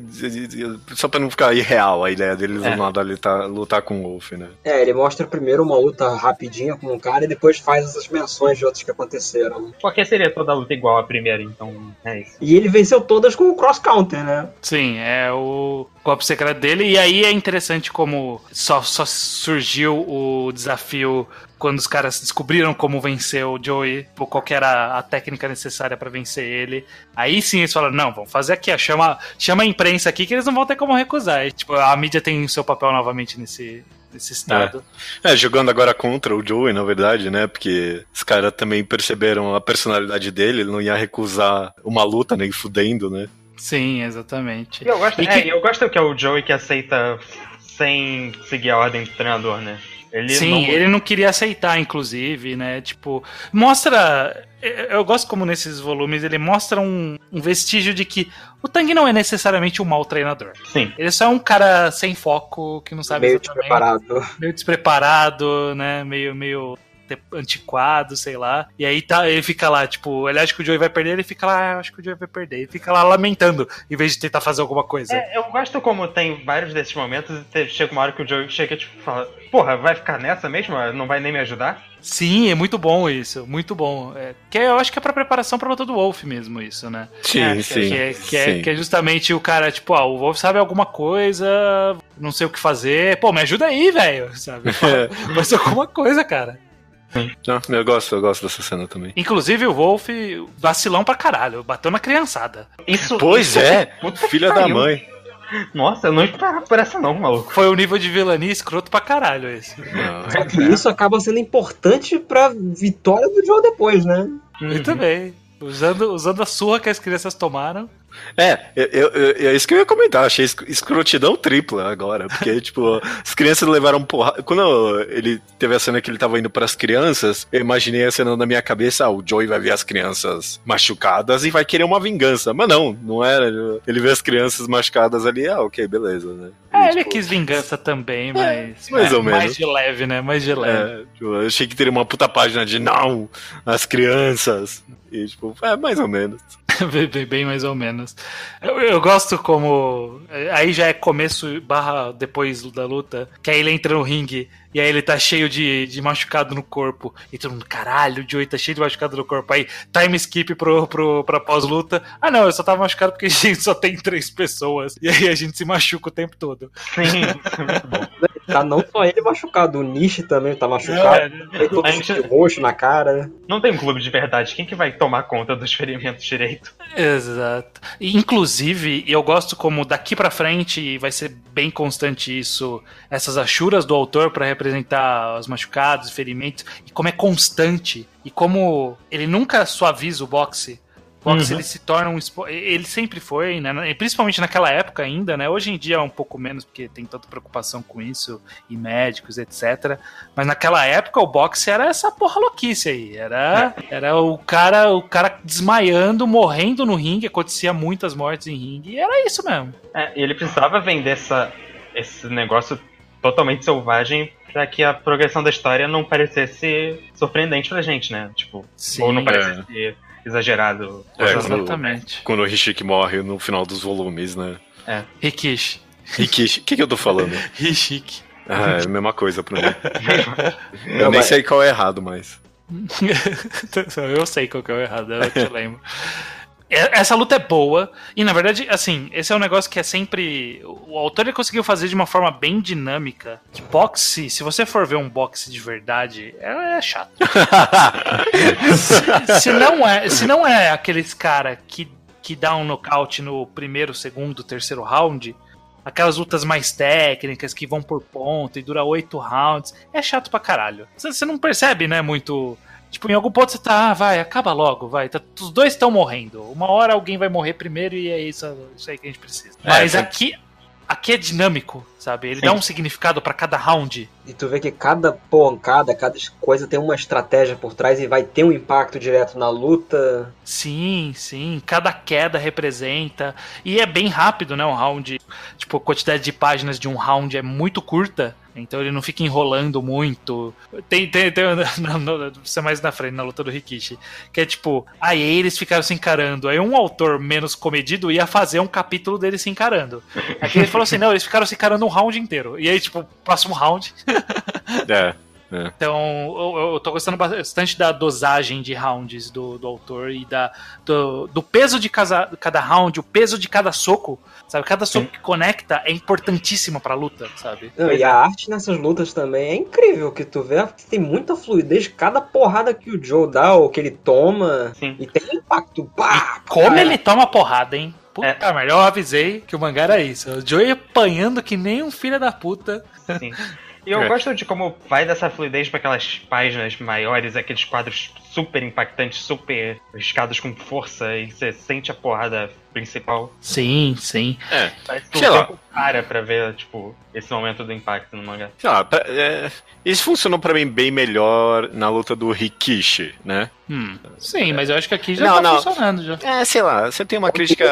Só pra não ficar irreal a ideia deles é. do nada lutar, lutar com o Wolf, né? É, ele mostra primeiro uma luta rapidinha com um cara e depois faz essas menções de outros que aconteceram. Porque seria toda a luta igual a primeira, então é isso. E ele venceu todas com o cross counter, né? Sim, é o golpe secreto dele. E aí é interessante como só, só surgiu o desafio quando os caras descobriram como vencer o Joey, qual era a técnica necessária para vencer ele. Aí sim eles falaram: não, vamos fazer aqui, ó, chama, chama a imprensa aqui que eles não vão ter como recusar. E, tipo, a mídia tem seu papel novamente nesse, nesse estado. É. é. jogando agora contra o Joey, na verdade, né? Porque os caras também perceberam a personalidade dele, ele não ia recusar uma luta nem fudendo, né? Sim, exatamente. E eu gosto, e é, que... eu gosto que é o Joey que aceita sem seguir a ordem do treinador, né? Ele Sim, não... ele não queria aceitar, inclusive, né? Tipo, mostra. Eu gosto como nesses volumes ele mostra um, um, vestígio de que o Tang não é necessariamente um mau treinador. Sim. Ele só é um cara sem foco, que não sabe meio despreparado. Meio despreparado, né? Meio, meio antiquado, sei lá. E aí tá, ele fica lá, tipo, ele acha que o Joey vai perder, ele fica lá, ah, acho que o Joey vai perder. Ele fica lá lamentando, em vez de tentar fazer alguma coisa. É, eu gosto como tem vários desses momentos e chega uma hora que o Joey chega tipo fala, porra, vai ficar nessa mesmo? Não vai nem me ajudar? Sim, é muito bom isso, muito bom. É, que eu acho que é pra preparação pra luta do Wolf mesmo, isso, né? Sim, é, sim, que é, que, é, que é justamente o cara, tipo, ó, o Wolf sabe alguma coisa, não sei o que fazer, pô, me ajuda aí, velho, sabe? Vai ser alguma coisa, cara. Não, eu gosto, eu gosto dessa cena também. Inclusive o Wolf, vacilão pra caralho, bateu na criançada. Isso, pois isso, é, filha da mãe. Nossa, eu não esperava por essa não, maluco. Foi o nível de vilania escroto pra caralho esse. Não, Só que isso acaba sendo importante pra vitória do Joe depois, né? Muito bem. Usando, usando a surra que as crianças tomaram. É, eu, eu- eu- é isso que eu ia comentar. Achei esc- escrotidão tripla agora. Porque, tipo, as crianças levaram porra. Quando ele teve a cena que ele tava indo pras crianças, eu imaginei a cena na minha cabeça: ah, o Joey vai ver as crianças machucadas e vai querer uma vingança. Mas não, não era. Ele vê as crianças machucadas ali, ah, ok, beleza, né? É, E, ele tipo, quis vingança também, mas. mais ou mais menos. de leve, né? Mais de leve. É, tipo, eu achei que teria uma puta página de não, as crianças. E, tipo, é, mais ou menos. Bem- mais ou menos. Eu, eu gosto como. Aí já é começo barra depois da luta. Que aí ele entra no ringue e aí ele tá cheio de, de machucado no corpo. E todo mundo, caralho, o Joey tá cheio de machucado no corpo. Aí time skip pro, pro, pra pós-luta. Ah, não, eu só tava machucado porque a gente só tem três pessoas. E aí a gente se machuca o tempo todo. Sim, é. Tá não só ele machucado, o Nishi também tá machucado. Tem todo A gente- roxo na cara. Não tem um clube de verdade. Quem que vai tomar conta dos ferimentos direito? Exato. E, inclusive, eu gosto como daqui pra frente vai ser bem constante isso, essas achuras do autor pra representar os machucados, ferimentos, e como é constante e como ele nunca suaviza o boxe. O boxe Uhum. ele se torna um ele sempre foi, né, principalmente naquela época ainda, né? Hoje em dia é um pouco menos porque tem tanta preocupação com isso e médicos, etc. Mas naquela época o boxe era essa porra louquice aí. Era, era o cara, o cara desmaiando, morrendo no ringue, acontecia muitas mortes em ringue, e era isso mesmo. É, e ele precisava vender essa, esse negócio totalmente selvagem pra que a progressão da história não parecesse surpreendente pra gente, né? Tipo, Sim, ou não é. parecesse exagerado. É, quando- Exatamente. Quando o Rishik morre no final dos volumes, né? Rikishi. Rikishi, o que, que eu tô falando? Rishik. Ah, é a mesma coisa pra mim. Eu Não, nem mas- sei qual é errado, mas. eu sei qual que é o errado, eu te lembro. É- Essa luta é boa, e na verdade, assim, esse é um negócio que é sempre. O autor ele conseguiu fazer de uma forma bem dinâmica. Que boxe, se você for ver um boxe de verdade, é, é chato. se, se não é, se não é aqueles cara que, que dá um nocaute no primeiro, segundo, terceiro round, aquelas lutas mais técnicas que vão por ponto e dura oito rounds, é chato pra caralho. Você você não percebe, né, muito. Tipo, em algum ponto você tá, ah, vai, acaba logo, vai. tá- os dois estão morrendo. Uma hora alguém vai morrer primeiro e é isso, isso aí que a gente precisa. É, Mas aqui, aqui é dinâmico, sabe? Ele Sim. dá um significado pra cada round. E tu vê que cada pancada, cada coisa tem uma estratégia por trás e vai ter um impacto direto na luta. Sim, sim. Cada queda representa. E é bem rápido, né? Um round. Tipo, a quantidade de páginas de um round é muito curta. Então ele não fica enrolando muito. Tem, tem, tem isso é mais na frente, na luta do Rikishi. Que é tipo, aí eles ficaram se encarando. Aí um autor menos comedido ia fazer um capítulo deles se encarando. Aqui ele falou assim: não, eles ficaram se encarando um round inteiro. E aí, tipo, próximo round. É. Então, eu, eu tô gostando bastante da dosagem de rounds do, do autor e da, do, do peso de casa, cada round, o peso de cada soco, sabe? Cada soco que conecta é importantíssimo pra luta, sabe? Não, e a arte nessas lutas também é incrível, que tu vê que tem muita fluidez, cada porrada que o Joe dá ou que ele toma, Sim. e tem impacto. Pá, Como pá. ele toma porrada, hein? Puta É. merda, eu avisei que o mangá era isso. O Joey apanhando que nem um filho da puta. Sim. E eu É. gosto de como vai dessa fluidez pra aquelas páginas maiores, aqueles quadros super impactantes, super riscados com força, e você sente a porrada principal. Sim, sim. É. Parece que Sei o lá. tempo para pra ver, tipo, esse momento do impacto no mangá. Sei lá, pra- é, isso funcionou pra mim bem melhor na luta do Rikishi, né? Hum, sim, mas eu acho que aqui já Não, tá não. funcionando já. É, sei lá, você tem uma crítica.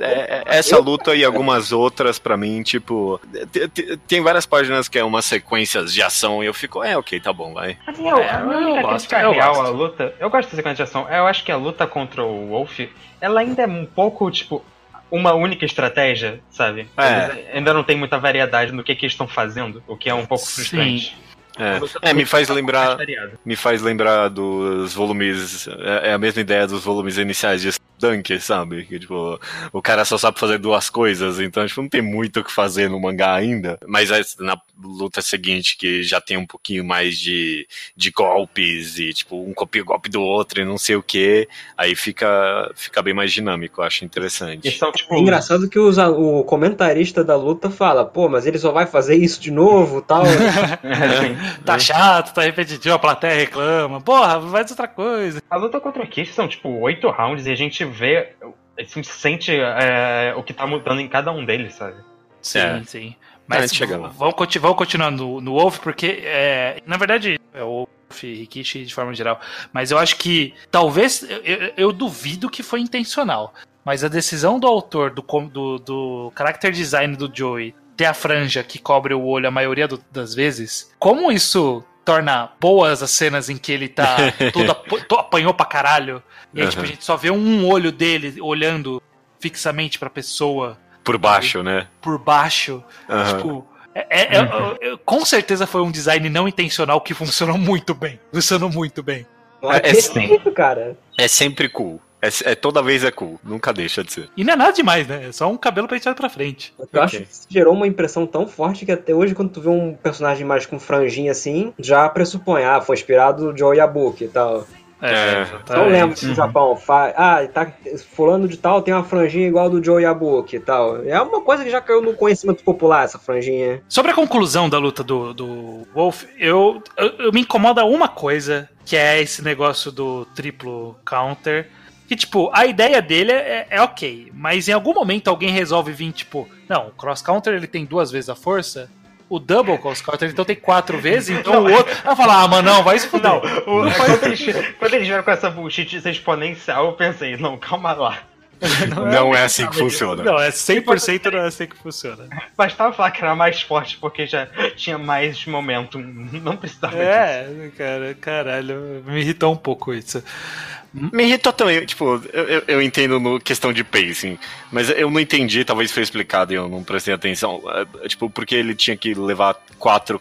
é, é, essa luta e algumas outras, pra mim, tipo. te- te- Tem várias páginas que é umas sequências de ação e eu fico, é, ok, tá bom, vai. A minha, É, a minha eu única gosto, crítica eu real gosto. à luta, eu gosto da sequência de ação, eu acho que a luta contra o Wolf, ela ainda é um pouco, tipo, uma única estratégia, sabe? É. Ainda não tem muita variedade no que, que eles estão fazendo, o que é um pouco Sim. frustrante. É, é, me faz Mais lembrar. Me faz lembrar dos volumes. É é a mesma ideia dos volumes iniciais de, Dunk, sabe? Que, tipo, o cara só sabe fazer duas coisas, então, tipo, não tem muito o que fazer no mangá ainda. Mas na luta seguinte, que já tem um pouquinho mais de, de golpes e, tipo, um copia o golpe do outro e não sei o que, aí fica, fica bem mais dinâmico, eu acho interessante. São, tipo... É engraçado que os, o comentarista da luta fala, pô, mas ele só vai fazer isso de novo tal. tá chato, tá repetitivo, a plateia reclama. Porra, faz outra coisa. A luta contra o Kish são, tipo, oito rounds e a gente vê, a gente sente é, o que tá mudando em cada um deles, sabe? Sim, é. sim. Mas vamos, vamos continuar no, no Wolf, porque, é, na verdade, é o Wolf e Rikishi de forma geral. Mas eu acho que, talvez, eu, eu duvido que foi intencional. Mas a decisão do autor, do, do, do character design do Joey, ter a franja que cobre o olho a maioria do, das vezes, como isso torna boas as cenas em que ele tá todo apanhou pra caralho, e aí, uhum. tipo, a gente só vê um olho dele olhando fixamente pra pessoa. Por baixo, né? Por baixo. Uhum. Tipo, é, é, é, é, com certeza foi um design não intencional que funcionou muito bem. Funcionou muito bem. É, é, sempre, cara. é sempre cool. É, é, toda vez é cool, nunca deixa de ser. E não é nada demais, né? É só um cabelo penteado pra frente. Eu okay. acho que gerou uma impressão tão forte que até hoje, quando tu vê um personagem mais com franjinha assim, já pressupõe, ah, foi inspirado de Joe Yabuki e tal. É, não lembro se no Japão faz. Ah, tá, fulano de tal tem uma franjinha igual do Joe Yabuki e tal. É uma coisa que já caiu no conhecimento popular, essa franjinha. Sobre a conclusão da luta do, do Wolf, eu, eu, eu me incomoda uma coisa, que é esse negócio do triplo counter que, tipo, a ideia dele é, é, ok, mas em algum momento alguém resolve vir, tipo, não, o cross counter ele tem duas vezes a força, o double cross counter então tem quatro vezes, então não, o outro. Vai falar, ah, mano, não, vai se fuder. Não, o, quando, eles, quando eles vieram com essa bullshit exponencial, eu pensei, não, calma lá. Não, não é, é, assim que funciona. Não, é 100% não é assim que funciona. Bastava falar que era mais forte porque já tinha mais momento. Não precisava é, disso. É, cara, caralho, me irritou um pouco isso. Me irritou também, tipo, eu, eu, entendo no questão de pacing, mas eu não entendi, talvez foi explicado e eu não prestei atenção. É, tipo, porque ele tinha que levar quatro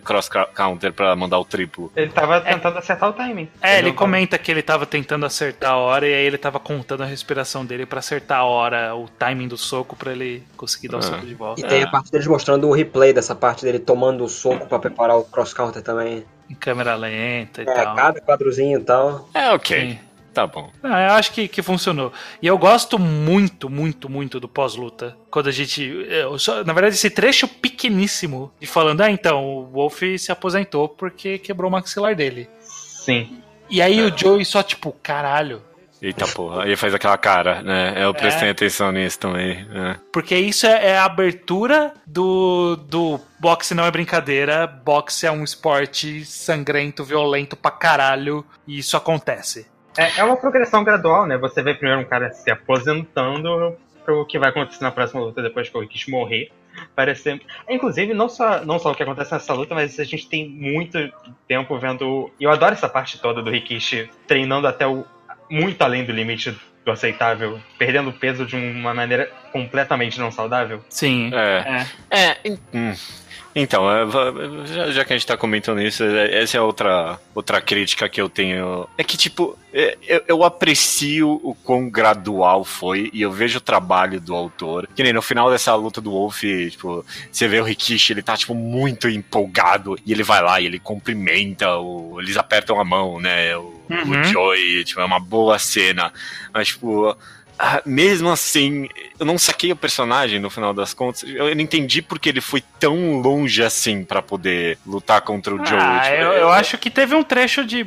cross-counter pra mandar o triplo. Ele tava tentando é, acertar o timing. É, ele, ele comenta que ele tava tentando acertar a hora e aí ele tava contando a respiração dele para acertar a hora, o timing do soco para ele conseguir dar o ah. soco de volta. E tem a parte deles mostrando o replay dessa parte dele tomando o soco para preparar o cross-counter também em câmera lenta e é, tal. cada quadrozinho e tal. É, ok. Sim. Tá bom. Ah, eu acho que, que funcionou. E eu gosto muito, muito, muito do pós-luta. Quando a gente. Só, na verdade, esse trecho pequeníssimo de falando, ah, então, o Wolf se aposentou porque quebrou o maxilar dele. Sim. E aí é. o Joey só, tipo, caralho, Eita porra, aí faz aquela cara, né? Eu prestei é. atenção nisso também. Né? Porque isso é, é, a abertura do, do boxe não é brincadeira, boxe é um esporte sangrento, violento pra caralho, e isso acontece. É, é uma progressão gradual, né? Você vê primeiro um cara se aposentando pro que vai acontecer na próxima luta depois que o Rikishi morrer. Parece Inclusive, não só, não só o que acontece nessa luta, mas a gente tem muito tempo vendo. E eu adoro essa parte toda do Rikishi treinando até o muito além do limite do aceitável, perdendo peso de uma maneira completamente não saudável. Sim. É. É. é hum. Então, é, já, que a gente tá comentando isso, é, essa é outra, outra crítica que eu tenho. É que, tipo, eu, eu, aprecio o quão gradual foi e eu vejo o trabalho do autor. Que nem no final dessa luta do Wolf, tipo, você vê o Rikishi, ele tá, tipo, muito empolgado e ele vai lá e ele cumprimenta, o, eles apertam a mão, né? O, uhum. o Joey, tipo, é uma boa cena. Mas, tipo mesmo assim, eu não saquei o personagem no final das contas. Eu não entendi porque ele foi tão longe assim para poder lutar contra o ah, Joe. Tipo, eu, eu acho que teve um trecho de,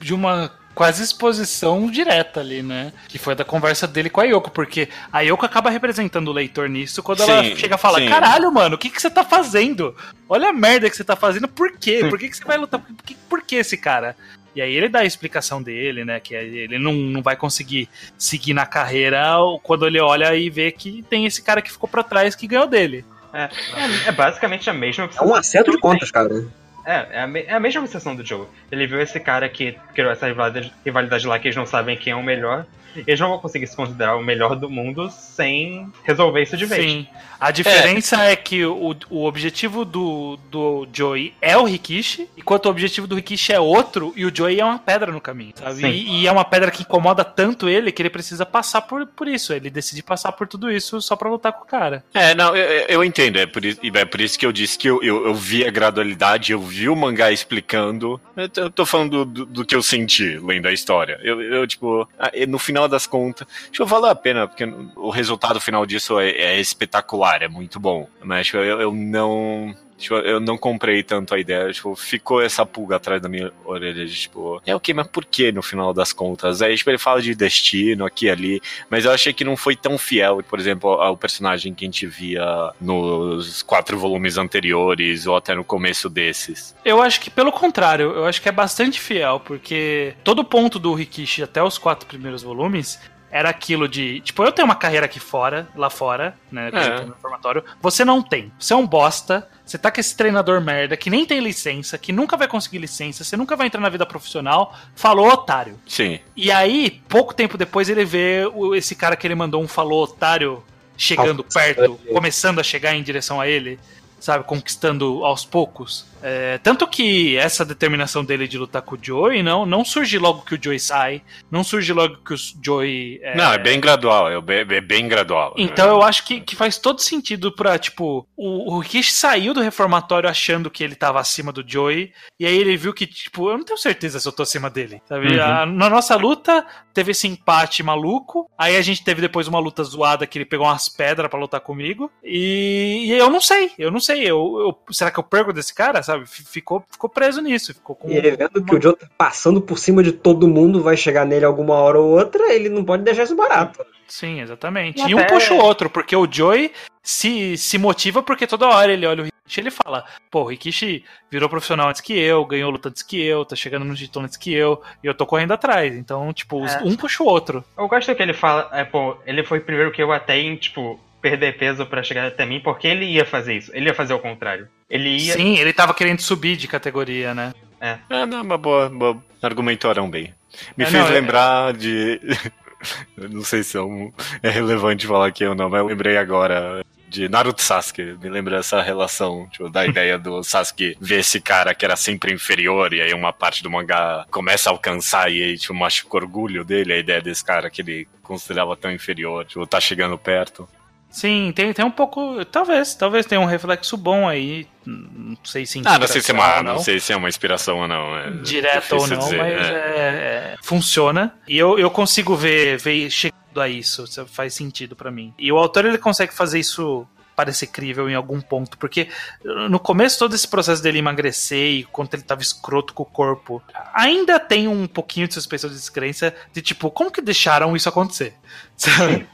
de uma quase exposição direta ali, né? Que foi da conversa dele com a Yoko, porque a Yoko acaba representando o leitor nisso quando sim, ela chega a falar: caralho, mano, o que, que você tá fazendo? Olha a merda que você tá fazendo, por quê? Por que, que você vai lutar? Por que, por que esse cara? E aí ele dá a explicação dele, né? Que ele não, não vai conseguir seguir na carreira quando ele olha e vê que tem esse cara que ficou para trás que ganhou dele. É, é, é, basicamente a mesma É um acerto de contas, cara. É, é a, me, é a mesma sensação do Joe. Ele viu esse cara que criou essa rivalidade, rivalidade lá que eles não sabem quem é o melhor eles não vão conseguir se considerar o melhor do mundo sem resolver isso de vez. Sim. A diferença é, é que o, o objetivo do, do Joey é o Rikishi, enquanto o objetivo do Rikishi é outro, e o Joey é uma pedra no caminho, sabe? E, e, é uma pedra que incomoda tanto ele que ele precisa passar por, por isso. Ele decide passar por tudo isso só pra lutar com o cara. É, não, eu, eu entendo. É por, isso, é por isso que eu disse que eu, eu, eu vi a gradualidade, eu vi o mangá explicando. Eu tô, falando do, do, que eu senti lendo a história. Eu, eu tipo, no final das contas, tipo, valeu a pena, porque o resultado final disso é, é espetacular, é muito bom. Mas tipo, eu, eu não Tipo, eu não comprei tanto a ideia. Tipo, ficou essa pulga atrás da minha orelha de, tipo, é o que, mas por que no final das contas? Aí, tipo, ele fala de destino aqui e ali, mas eu achei que não foi tão fiel, por exemplo, ao personagem que a gente via nos quatro volumes anteriores ou até no começo desses. Eu acho que, pelo contrário, eu acho que é bastante fiel, porque todo ponto do Rikishi até os quatro primeiros volumes era aquilo de, tipo, eu tenho uma carreira aqui fora, lá fora, né, é. no formatório, você não tem. Você é um bosta, você tá com esse treinador merda que nem tem licença, que nunca vai conseguir licença, você nunca vai entrar na vida profissional, falou otário. Sim. E aí, pouco tempo depois, ele vê esse cara que ele mandou um falou otário chegando perto, começando a chegar em direção a ele sabe, conquistando aos poucos. É, tanto que essa determinação dele de lutar com o Joey não, não surge logo que o Joey sai, não surge logo que o Joey. É... Não, é bem gradual, é bem, é bem gradual. Então né? eu acho que, que faz todo sentido pra, tipo, o, o Rikishi saiu do reformatório achando que ele tava acima do Joey, e aí ele viu que, tipo, eu não tenho certeza se eu tô acima dele, sabe? Uhum. A, na nossa luta teve esse empate maluco, aí a gente teve depois uma luta zoada que ele pegou umas pedras para lutar comigo, e, e, eu não sei, eu não sei, eu, eu, será que eu perco desse cara? Sabe? Ficou, ficou preso nisso. Ficou com e ele vendo uma... que o Joe tá passando por cima de todo mundo, vai chegar nele alguma hora ou outra, ele não pode deixar isso barato. Sim, exatamente. E, e um puxa o outro, porque o Joey se, se motiva porque toda hora ele olha o Rikishi e ele fala: pô, o Rikishi virou profissional antes que eu, ganhou luta antes que eu, tá chegando no título antes que eu, e eu tô correndo atrás. Então, tipo, é. um puxa o outro. Eu gosto que ele fala: é, pô, ele foi primeiro que eu até em, tipo, perder peso para chegar até mim, porque ele ia fazer isso. Ele ia fazer o contrário. Ele ia. Sim, ele tava querendo subir de categoria, né? É. É, não, uma boa, boa. Argumentaram bem. Me é, fez não, é- lembrar é... de. não sei se é, um... é relevante falar aqui ou não, mas eu lembrei agora de Naruto Sasuke. Me lembra essa relação, tipo, da ideia do Sasuke ver esse cara que era sempre inferior, e aí uma parte do mangá começa a alcançar, e aí, tipo, machuca o orgulho dele, a ideia desse cara que ele considerava tão inferior, tipo, tá chegando perto. Sim, tem, tem um pouco. Talvez, talvez tenha um reflexo bom aí. Não sei se Ah, não sei se é uma, não. não sei se é uma inspiração ou não. É Direto ou não, dizer, mas é. É, é, funciona. E eu, eu consigo ver, ver chegando a isso. Faz sentido para mim. E o autor ele consegue fazer isso parecer crível em algum ponto, porque no começo todo esse processo dele emagrecer e quanto ele tava escroto com o corpo, ainda tem um pouquinho de suspeição de descrença de tipo, como que deixaram isso acontecer? Sabe?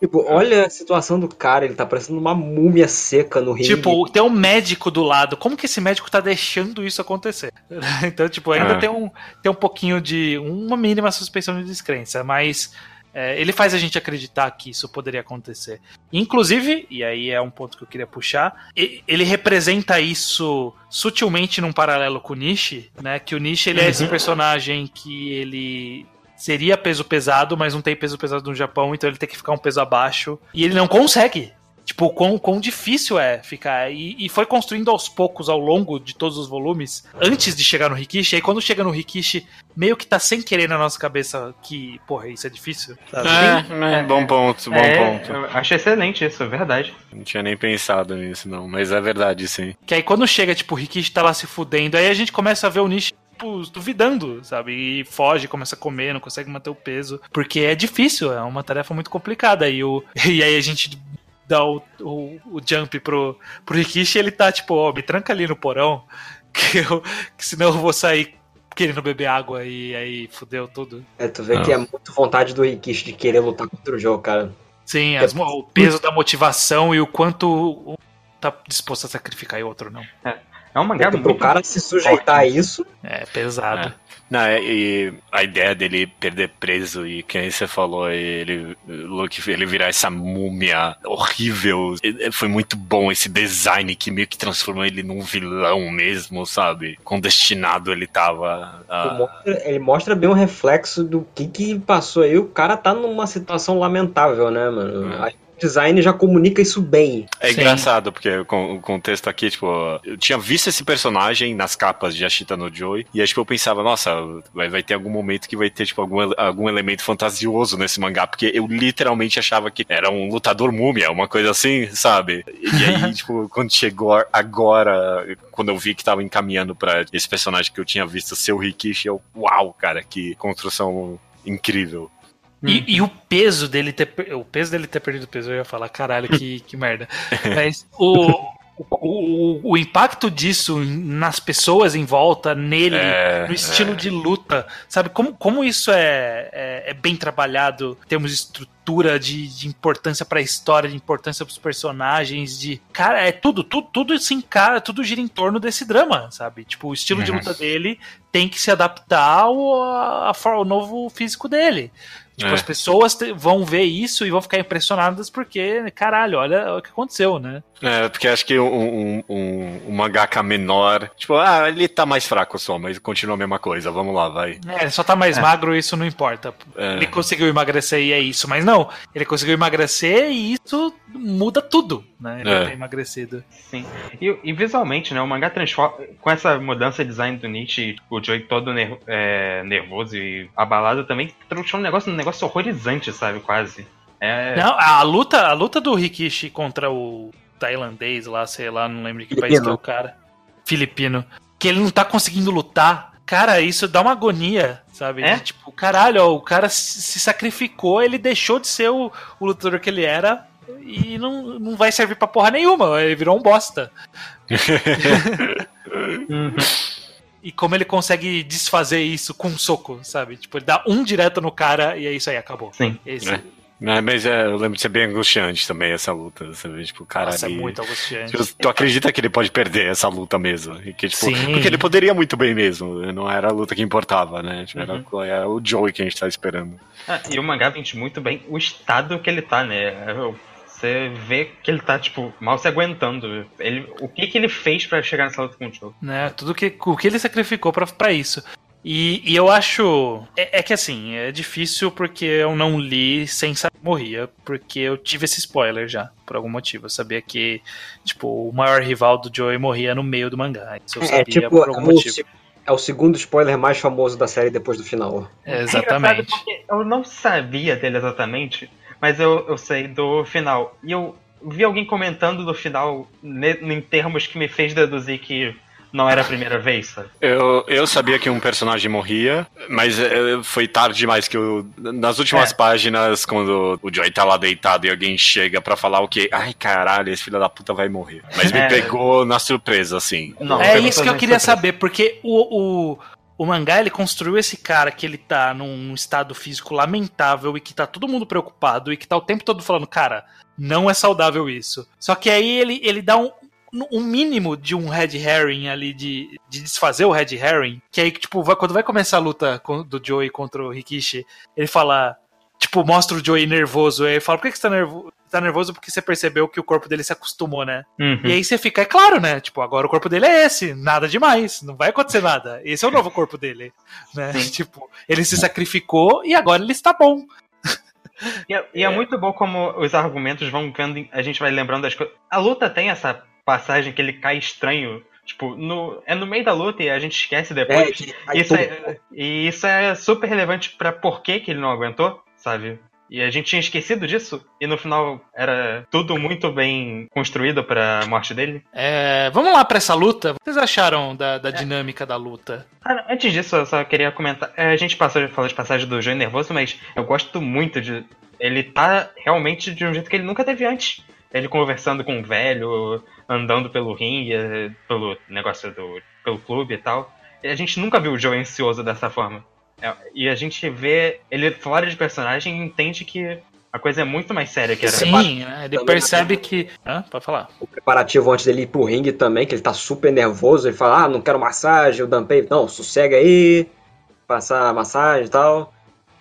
É. Tipo, olha a situação do cara, ele tá parecendo uma múmia seca no ringue. Tipo, tem um médico do lado, como que esse médico tá deixando isso acontecer? então, tipo, ainda é. tem, um, tem um pouquinho de. uma mínima suspeição de descrença, mas é, ele faz a gente acreditar que isso poderia acontecer. Inclusive, e aí é um ponto que eu queria puxar, ele representa isso sutilmente num paralelo com o Nishi, né? Que o Nishi ele é esse uhum. personagem que ele seria peso pesado, mas não tem peso pesado no Japão, então ele tem que ficar um peso abaixo. E ele não consegue. Tipo, quão, quão difícil é ficar. E, e, foi construindo aos poucos ao longo de todos os volumes, antes de chegar no Rikishi. Aí quando chega no Rikishi, meio que tá sem querer na nossa cabeça que, porra, isso é difícil. É, é, bom ponto, bom é, ponto. Acho excelente isso, é verdade. Não tinha nem pensado nisso, não, mas é verdade, sim. Que aí quando chega, tipo, o Rikishi tá lá se fudendo, aí a gente começa a ver o Nishi tipo, duvidando, sabe? E foge, começa a comer, não consegue manter o peso. Porque é difícil, é uma tarefa muito complicada. E, o, e aí a gente dá o, o, o jump pro, pro Rikishi ele tá tipo, ó, oh, me tranca ali no porão, que, eu, que senão eu vou sair querendo beber água e aí fudeu tudo. É, tu vê não. que é muito vontade do Rikishi de querer lutar contra o jogo, cara. Sim, as, o peso da motivação e o quanto um tá disposto a sacrificar e o outro não. É. É um mangá Porque pro cara se sujeitar a isso. É pesado. É. Não, é, e a ideia dele perder preso e quem você falou, ele, ele virar essa múmia horrível, foi muito bom esse design que meio que transformou ele num vilão mesmo, sabe? Condestinado ele tava. A... Ele mostra bem o reflexo do que que passou aí. O cara tá numa situação lamentável, né, mano? É design já comunica isso bem. É Sim. engraçado, porque o contexto aqui, tipo, eu tinha visto esse personagem nas capas de Ashita no Joy, e aí, tipo, eu pensava, nossa, vai, vai ter algum momento que vai ter, tipo, algum, algum elemento fantasioso nesse mangá, porque eu literalmente achava que era um lutador múmia, uma coisa assim, sabe? E aí, tipo, quando chegou agora, quando eu vi que tava encaminhando para esse personagem que eu tinha visto ser o Rikishi, eu, uau, cara, que construção incrível. E, e, o peso dele ter o peso dele ter perdido peso, eu ia falar, caralho, que, que merda. Mas o, o, o, impacto disso nas pessoas em volta, nele, é, no estilo é. de luta, sabe? Como, como isso é, é, é bem trabalhado temos estrutura, de, de importância para a história, de importância para os personagens, de. Cara, é tudo, tudo, tudo se encara, tudo gira em torno desse drama, sabe? Tipo, o estilo uhum. de luta dele tem que se adaptar ao, ao, ao novo físico dele. Tipo, é. as pessoas vão ver isso e vão ficar impressionadas porque, caralho, olha o que aconteceu, né? É, porque acho que um, um, um mangaka menor, tipo, ah, ele tá mais fraco só, mas continua a mesma coisa, vamos lá, vai. É, ele só tá mais é. magro isso não importa. É. Ele conseguiu emagrecer e é isso, mas não, ele conseguiu emagrecer e isso muda tudo, né? Ele é. ter emagrecido. Sim. E, e, visualmente, né, o mangá transforma, com essa mudança de design do Nietzsche, o Joey todo ner é, nervoso e abalado também, transforma um negócio, um negócio horrorizante, sabe, quase. É... Não, a luta, a luta do Rikishi contra o tailandês lá, sei lá, não lembro que Filipino. país que é o cara. Filipino. Que ele não tá conseguindo lutar. Cara, isso dá uma agonia, sabe? É? De, tipo, caralho, ó, o cara se sacrificou, ele deixou de ser o, o lutador que ele era e não, não vai servir pra porra nenhuma. Ele virou um bosta. uhum. E como ele consegue desfazer isso com um soco, sabe? Tipo, ele dá um direto no cara e é isso aí, acabou. Sim. Esse, é. Mas é, eu lembro de ser bem angustiante também essa luta. Você vê, tipo, cara. Nossa, é muito angustiante. Tu, tu, acredita que ele pode perder essa luta mesmo? E que, tipo, Sim. Porque ele poderia muito bem mesmo. Não era a luta que importava, né? Tipo, uhum. era, era, o Joey que a gente tá esperando. Ah, e o mangá vende muito bem o estado que ele tá, né? Você vê que ele tá, tipo, mal se aguentando. Ele, o que que ele fez para chegar nessa luta com o Joe? Né, tudo que, o que ele sacrificou para isso. E, e, eu acho. É, é, que assim, é difícil porque eu não li sem saber que morria, porque eu tive esse spoiler já, por algum motivo. Eu sabia que, tipo, o maior rival do Joey morria no meio do mangá. Isso eu é, sabia é, tipo, por algum motivo. É o segundo spoiler mais famoso da série depois do final. É, exatamente. É eu não sabia dele exatamente, mas eu, eu sei do final. E eu vi alguém comentando do final em termos que me fez deduzir que não era a primeira vez, sabe? Eu, eu sabia que um personagem morria, mas é, foi tarde demais que eu. Nas últimas é. páginas, quando o Joey tá lá deitado e alguém chega para falar o que, ai caralho, esse filho da puta vai morrer. Mas me é. pegou na surpresa, assim. Não, é isso que eu queria surpresa. saber, porque o, o, o mangá ele construiu esse cara que ele tá num estado físico lamentável e que tá todo mundo preocupado e que tá o tempo todo falando, cara, não é saudável isso. Só que aí ele, ele dá um, um mínimo de um red herring ali, de, de desfazer o red herring, que aí, tipo, vai, quando vai começar a luta do Joey contra o Rikishi, ele fala, tipo, mostra o Joey nervoso, aí ele fala, por que, que você tá nervoso? Tá nervoso porque você percebeu que o corpo dele se acostumou, né? Uhum. E aí você fica, é claro, né? Tipo, agora o corpo dele é esse, nada demais, não vai acontecer nada. Esse é o novo corpo dele, né? Tipo, ele se sacrificou e agora ele está bom. E é, e é, muito bom como os argumentos vão vendo, a gente vai lembrando das coisas. A luta tem essa passagem que ele cai estranho. Tipo, no, é no meio da luta e a gente esquece depois. É, isso é, e isso é super relevante para por que, que ele não aguentou, sabe? E a gente tinha esquecido disso, e no final era tudo muito bem construído para a morte dele. É, vamos lá para essa luta. O que vocês acharam da, da é. dinâmica da luta? Ah, antes disso, eu só queria comentar. É, a gente passou, falou de passagem do Joey Nervoso, mas eu gosto muito de. Ele tá realmente de um jeito que ele nunca teve antes. Ele conversando com um velho, andando pelo ringue, pelo negócio do. pelo clube e tal. E a gente nunca viu o Joe ansioso dessa forma. É, e a gente vê ele fora de personagem e entende que A coisa é muito mais séria que era. Sim, né? ele percebe que. Hã? Pode falar. O preparativo antes dele ir pro ringue também, que ele tá super nervoso. Ele fala: Ah, não quero massagem. O Dampei, não, sossega aí. Passar massagem e tal.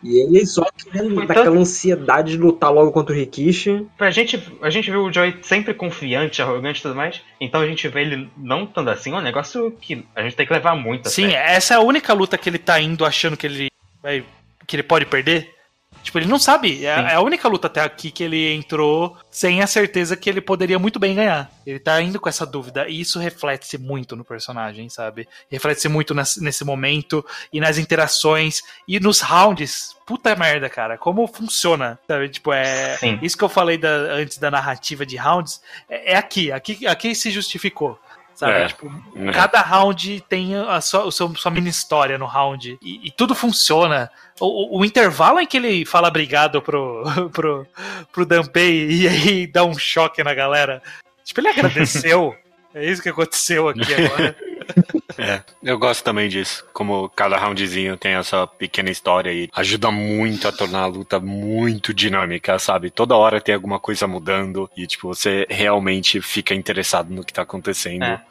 E ele só querendo então, daquela ansiedade de lutar logo contra o Rikishi. A gente, a gente viu o Joy sempre confiante, arrogante e tudo mais. Então a gente vê ele não tanto assim. É um negócio que a gente tem que levar muito a Sim, essa é a única luta que ele tá indo achando que ele vai. que ele pode perder. Tipo, ele não sabe. É, é, a única luta até aqui que ele entrou sem a certeza que ele poderia muito bem ganhar. Ele tá indo com essa dúvida. E isso reflete-se muito no personagem, sabe? Reflete-se muito nesse, nesse momento e nas interações e nos rounds. Puta merda, cara. Como funciona, sabe? Tipo, é. Sim. Isso que eu falei da, antes da narrativa de rounds. É, é aqui. Aqui, aqui se justificou. Sabe? É. Tipo, é. cada round tem a sua, a sua, sua mini história no round. E, e tudo funciona. O, o, intervalo em que ele fala obrigado pro, pro, pro Danpei e aí dá um choque na galera. Tipo, ele agradeceu. é isso que aconteceu aqui agora. É, eu gosto também disso. Como cada roundzinho tem essa pequena história e ajuda muito a tornar a luta muito dinâmica, sabe? Toda hora tem alguma coisa mudando e, tipo, você realmente fica interessado no que tá acontecendo. É.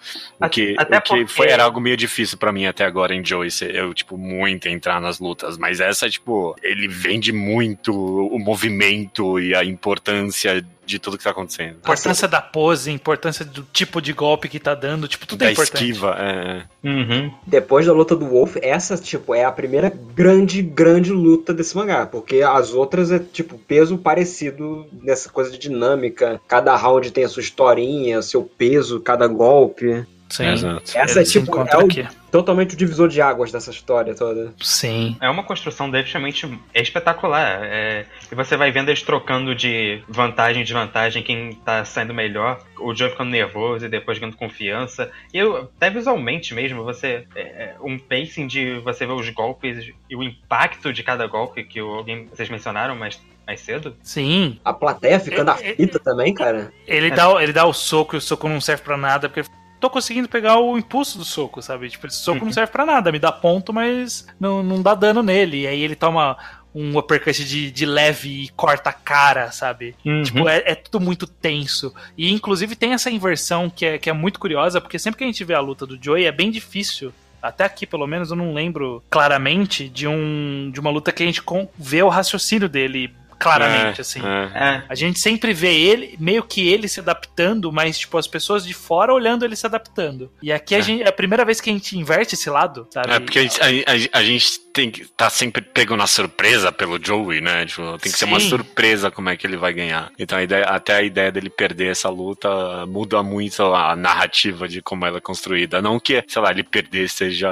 O que, até o que porque... foi, era algo meio difícil para mim até agora em Joyce. Eu, tipo, muito entrar nas lutas. Mas essa, tipo, ele vende muito o movimento e a importância de tudo que tá acontecendo. Importância da pose, importância do tipo de golpe que tá dando, tipo, tudo da é importante. esquiva, é. Uhum. Depois da luta do Wolf, essa, tipo, é a primeira grande, grande luta desse mangá, porque as outras é, tipo, peso parecido nessa coisa de dinâmica, cada round tem a sua historinha, seu peso, cada golpe. Sim. Exato. Essa é tipo é o, totalmente o divisor de águas dessa história toda. Sim. É uma construção definitivamente espetacular. É, e você vai vendo eles trocando de vantagem em desvantagem, quem tá saindo melhor, o Joe ficando nervoso e depois ganhando confiança. E eu, até visualmente mesmo, você. É, é, um pacing de você ver os golpes e o impacto de cada golpe que alguém, vocês mencionaram, mas mais cedo? Sim. A plateia ficando é, aflita é, também, cara. Ele, é. dá, ele dá o soco e o soco não serve para nada, porque tô conseguindo pegar o impulso do soco, sabe? Tipo, esse soco uhum. não serve para nada, me dá ponto, mas não, não dá dano nele. E aí ele toma um uppercut de, de leve e corta a cara, sabe? Uhum. Tipo, é, é, tudo muito tenso. E inclusive tem essa inversão que é, que é muito curiosa, porque sempre que a gente vê a luta do Joey é bem difícil até aqui pelo menos eu não lembro claramente de um de uma luta que a gente vê o raciocínio dele claramente, é, assim. É. é. A gente sempre vê ele, meio que ele se adaptando, mas, tipo, as pessoas de fora olhando ele se adaptando. E aqui a é. gente, é a primeira vez que a gente inverte esse lado, sabe? É, porque a gente, a, a, a gente tem que tá sempre pego na surpresa pelo Joey, né? Tipo, tem que Sim. ser uma surpresa como é que ele vai ganhar. Então, a ideia, até a ideia dele perder essa luta muda muito a narrativa de como ela é construída. Não que, sei lá, ele perder seja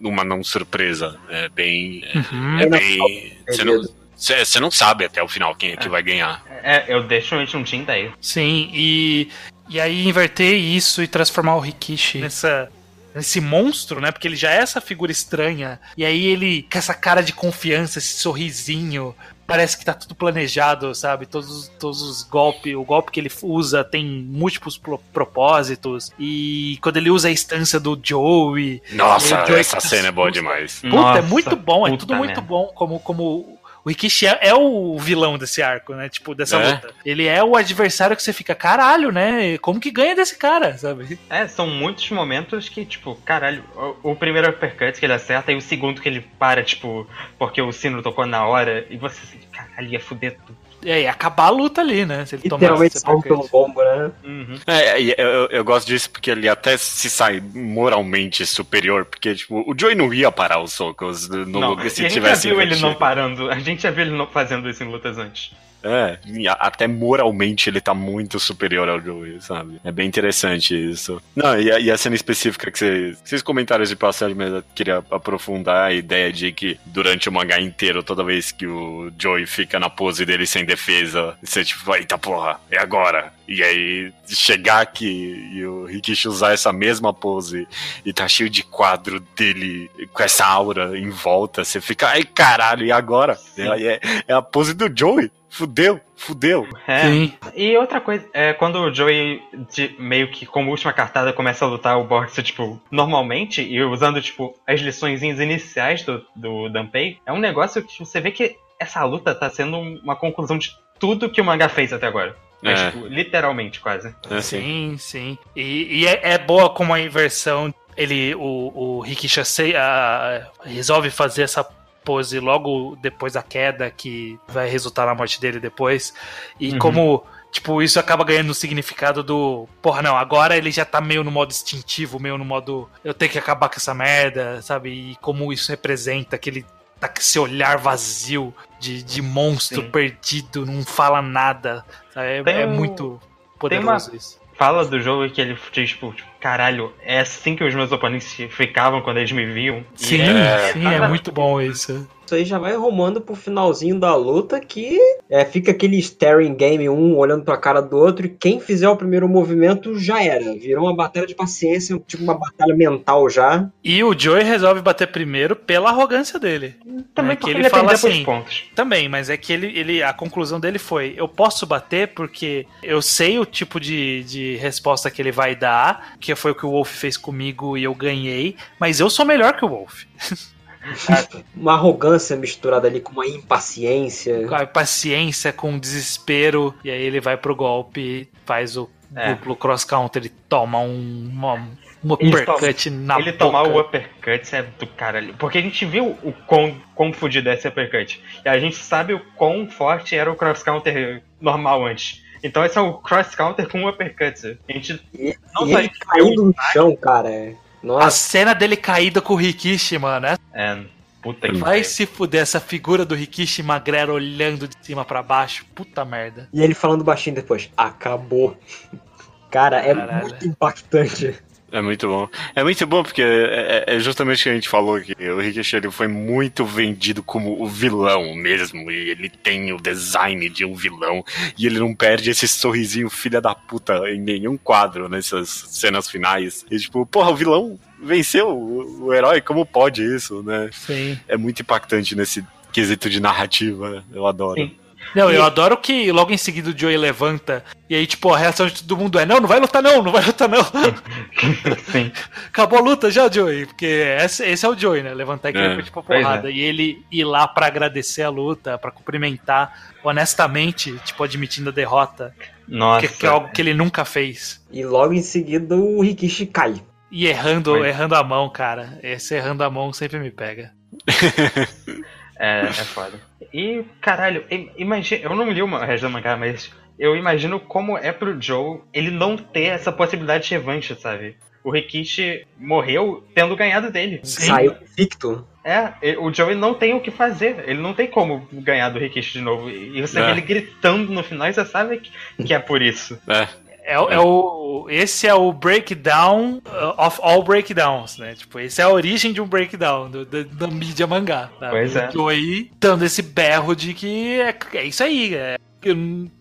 uma não surpresa. É bem. Uhum. É, é bem. Você não, você não sabe até o final quem é que é. vai ganhar. É, eu deixo realmente um time daí. Sim, e, e aí inverter isso e transformar o Rikishi nessa, nesse monstro, né? Porque ele já é essa figura estranha. E aí ele, com essa cara de confiança, esse sorrisinho, parece que tá tudo planejado, sabe? Todos, todos os golpes, o golpe que ele usa tem múltiplos pro, propósitos. E quando ele usa a instância do Joey. Nossa, essa tá cena é boa demais. Puta, Nossa, é muito bom, é tudo muito bom. Como, como o Rikishi é, é, o vilão desse arco, né? Tipo, dessa é. luta. Ele é o adversário que você fica, caralho, né? Como que ganha desse cara, sabe? É, são muitos momentos que, tipo, caralho, o, o primeiro uppercut que ele acerta e o segundo que ele para, tipo, porque o sino tocou na hora, e você, caralho, ia fuder tudo é, e acabar a luta ali, né? Se ele Literalmente salva pelo bombo, né? Uhum. É, eu, eu gosto disso porque ele até se sai moralmente superior, porque, tipo, o Joey não ia parar os socos no não, lugar se tivesse. A gente já viu ele não parando, a gente já viu ele não fazendo isso em lutas antes. É, até moralmente ele tá muito superior ao Joey, sabe? É bem interessante isso. Não, e a, e a cena específica que vocês, vocês comentaram de passagem, mas eu queria aprofundar a ideia de que durante o mangá inteiro, toda vez que o Joey fica na pose dele sem defesa, você tipo, eita porra, é agora. E aí chegar aqui e o Rikishi usar essa mesma pose e tá cheio de quadro dele com essa aura em volta, você fica, ai caralho, e agora? É, é, é a pose do Joey. Fudeu, fudeu. É. Sim. E outra coisa, é quando o Joey de, meio que como última cartada começa a lutar o boxe, tipo, normalmente, e usando, tipo, as lições iniciais do, do Danpei, é um negócio que você vê que essa luta tá sendo uma conclusão de tudo que o mangá fez até agora. Mas, é. tipo, literalmente, quase. É, sim, sim. E, e é, é, boa como a inversão. Ele, o, o Rikisha sei, a, resolve fazer essa pose logo depois da queda, que vai resultar na morte dele depois. E uhum. como Tipo, isso acaba ganhando o significado do. Porra, não, agora ele já tá meio no modo instintivo, meio no modo. Eu tenho que acabar com essa merda, sabe? E como isso representa aquele. Tá com esse olhar vazio de, de monstro Sim. perdido, não fala nada. É, é muito poderoso uma... isso fala do jogo que ele diz, tipo, caralho, é assim que os meus oponentes ficavam quando eles me viam. Sim, é, sim, é muito bom isso. Isso aí já vai arrumando pro finalzinho da luta que é, fica aquele staring game, um olhando pra cara do outro, e quem fizer o primeiro movimento já era. Virou uma batalha de paciência, tipo uma batalha mental já. E o Joey resolve bater primeiro pela arrogância dele. Também é que ele, ele fala assim. Também, mas é que ele, ele. A conclusão dele foi: eu posso bater porque eu sei o tipo de, de resposta que ele vai dar, que foi o que o Wolf fez comigo e eu ganhei, mas eu sou melhor que o Wolf. uma arrogância misturada ali com uma impaciência. Com a impaciência, com desespero, e aí ele vai pro golpe, faz o é. duplo cross counter, ele toma um, uma, um uppercut ele na Ele boca. tomar o uppercut é do caralho. Porque a gente viu o quão, quão fudido é esse uppercut. E a gente sabe o quão forte era o cross counter normal antes. Então esse é o cross counter com o uppercut. A gente e, não e ele caindo no chão, cara. Nossa. A cena dele caída com o Rikishi, mano. É, é puta que Vai se fuder essa figura do Rikishi magrelo olhando de cima para baixo. Puta merda. E ele falando baixinho depois. Acabou. Cara, é Caralho. muito impactante. É muito bom. É muito bom porque é, é, é justamente o que a gente falou que o Rikishi ele foi muito vendido como o vilão mesmo. E ele tem o design de um vilão. E ele não perde esse sorrisinho filha da puta em nenhum quadro nessas cenas finais. E tipo, porra, o vilão venceu o, o herói, como pode isso, né? Sim. É muito impactante nesse quesito de narrativa. Eu adoro. Sim. Não, e... eu adoro que logo em seguida o Joey levanta e aí, tipo, a reação de todo mundo é: não, não vai lutar, não, não vai lutar, não. Sim. Acabou a luta já, Joey, porque esse, esse é o Joey, né? Levantar e é, tipo, a porrada. É. E ele ir lá para agradecer a luta, para cumprimentar, honestamente, tipo, admitindo a derrota. Nossa. Que, que, é algo que ele nunca fez. E logo em seguida o Rikishi cai. E errando, errando a mão, cara. Esse errando a mão sempre me pega. É, é foda. E, caralho, imagina. Eu não li o resto do mangá, mas eu imagino como é pro Joe ele não ter essa possibilidade de revanche, sabe? O Rikishi morreu tendo ganhado dele. Saiu invicto. É, o Joey não tem o que fazer. Ele não tem como ganhar do Rikishi de novo. E você é. vê ele gritando no final e você sabe que, que é por isso. É. É, é, o, esse é o breakdown uh, of all breakdowns, né? Tipo, esse é a origem de um breakdown do, do, da mídia mangá. Tá? Pois é. Tô aí dando esse berro de que é, é isso aí, é,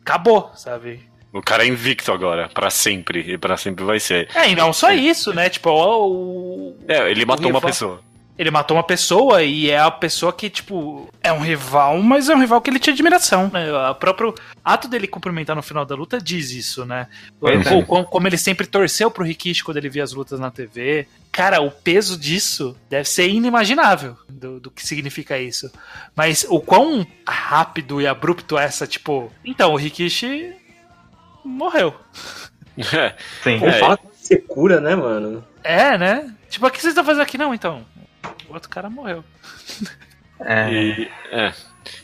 acabou, sabe? O cara é invicto agora, para sempre, e para sempre vai ser. É, e não só isso, né? Tipo, o, o É, ele matou uma pessoa. Ele matou uma pessoa e é a pessoa que, tipo, é um rival, mas é um rival que ele tinha admiração. Né? O próprio ato dele cumprimentar no final da luta diz isso, né? É. Como, como, ele sempre torceu pro Rikishi quando ele via as lutas na TV. Cara, o peso disso deve ser inimaginável do, do que significa isso. Mas o quão rápido e abrupto é essa, tipo. Então, o Rikishi morreu. É. Sim. Ou é. fala que você cura, né, mano? É, né? Tipo, o que vocês estão fazendo aqui? Não, então o outro cara morreu. É. E, é.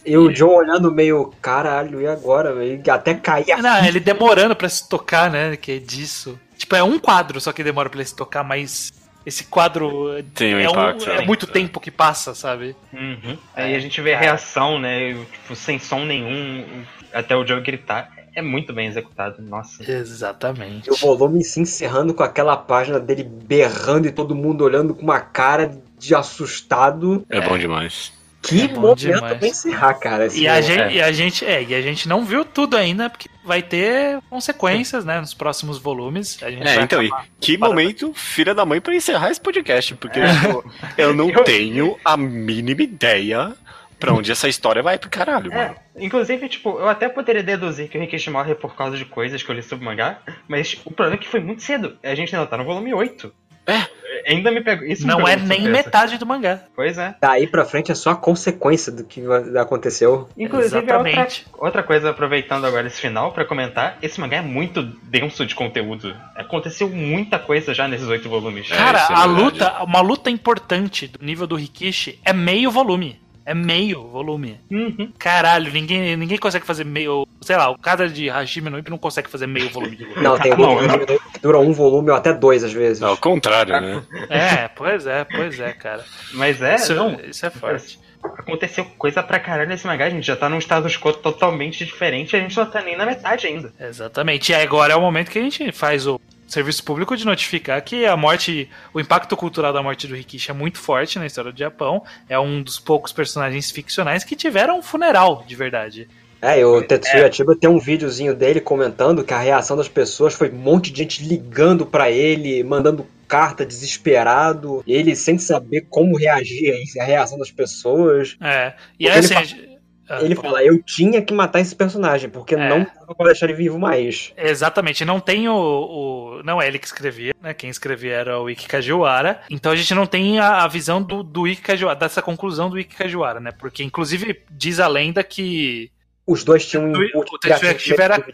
E o John olhando meio, caralho, e agora? Até cair Não, ele demorando pra se tocar, né? Que é disso. Tipo, é um quadro só que demora pra ele se tocar, mas esse quadro Tem um é, impacto, um, é, muito tempo que passa, sabe? Uhum. Aí a gente vê a reação, né? Tipo, sem som nenhum, até o Joe gritar. É muito bem executado, nossa. Exatamente. E o volume se encerrando com aquela página dele berrando e todo mundo olhando com uma cara de assustado. É, é. bom demais. Que é momento demais. pra encerrar, cara. E a, gente, é. e a gente é, e a gente não viu tudo ainda, porque vai ter consequências, né, nos próximos volumes. é, então, e que momento, filha da mãe, para encerrar esse podcast, porque é. eu, eu não eu... tenho a mínima ideia pra onde essa história vai pro caralho, é, mano. Inclusive, tipo, eu até poderia deduzir que o Rikishi morre por causa de coisas que eu li sobre o mangá, mas o problema é que foi muito cedo. A gente ainda tá no volume 8. É, ainda me pegou. Isso não me é nem metade do mangá. Pois é. Daí pra frente é só a consequência do que aconteceu. Inclusive, outra, outra coisa, aproveitando agora esse final para comentar, esse mangá é muito denso de conteúdo. Aconteceu muita coisa já nesses oito volumes. Cara, é, é a luta, uma luta importante do nível do Rikishi é meio volume. É meio volume. Uhum. Caralho, ninguém, ninguém consegue fazer meio. Sei lá, o cara de Hashime no Ippo não consegue fazer meio volume de volume. Não, tem um volume que dura um volume ou até dois às vezes. Não, ao contrário, né? É, pois é, pois é, cara. Mas é. Isso, não, isso é forte. Aconteceu coisa pra caralho nesse mangá, a gente já tá num status quo totalmente diferente, a gente não tá nem na metade ainda. Exatamente. E agora é o momento que a gente faz o serviço público de notificar que a morte, o impacto cultural da morte do Rikishi é muito forte na história do Japão. É um dos poucos personagens ficcionais que tiveram um funeral de verdade. É, e o Tetsuya é. Chiba tem um videozinho dele comentando que a reação das pessoas foi um monte de gente ligando para ele, mandando carta desesperado, ele sem saber como reagir a reação das pessoas. É, e é assim, ele, ah, ele fala, eu tinha que matar esse personagem, porque é. não pra deixar ele vivo mais. Exatamente, não tem o, o, Não é ele que escrevia, né? Quem escrevia era o Ikki Kajiwara. Então a gente não tem a, a visão do, do Ikki Kajiwara, dessa conclusão do Ikki Kajiwara, né? Porque, inclusive, diz a lenda que os dois tinham um input o Tetsuya Shiba era...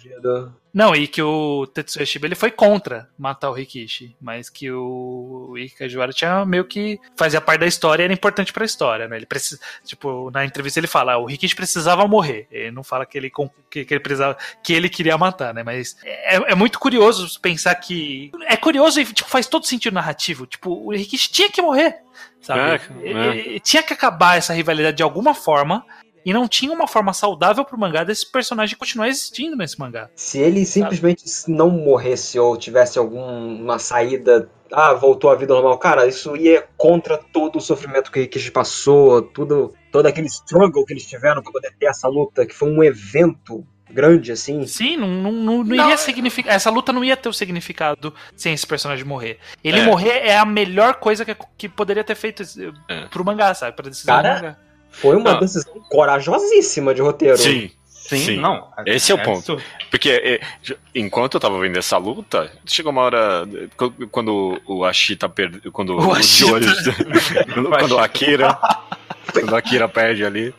Não, e que o Tetsuya Shiba ele foi contra matar o Rikishi, mas que o Ikki Kajiwara tinha meio que fazia parte da história e era importante para a história, né? Ele precisa, tipo, na entrevista ele fala, o Rikishi precisava morrer. Ele não fala que ele que, que ele precisava, que ele queria matar, né? Mas é, é, muito curioso pensar que é curioso e tipo, faz todo sentido narrativo. Tipo, o Rikishi tinha que morrer, sabe? É, é. Tinha que acabar essa rivalidade de alguma forma e não tinha uma forma saudável pro mangá desse personagem continuar existindo nesse mangá. Se ele simplesmente sabe? não morresse ou tivesse alguma saída ah, voltou à vida normal. Cara, isso ia contra todo o sofrimento que, que a gente passou, tudo, todo aquele struggle que eles tiveram pra poder ter essa luta, que foi um evento grande, assim. Sim, não, não, não, não iria significar. Essa luta não ia ter o significado sem esse personagem morrer. Ele é. morrer é a melhor coisa que, que poderia ter feito é. pro mangá, sabe? Pra decisão Cara, do mangá. Foi uma não. decisão corajosíssima de roteiro. Sim. Sim, Sim, não. Esse é, o é ponto. Absurdo. Porque é, enquanto eu tava vendo essa luta, chegou uma hora. Quando o Ashita perdeu. Quando o, o Ashita. quando, quando o Akira. quando o Akira perde ali.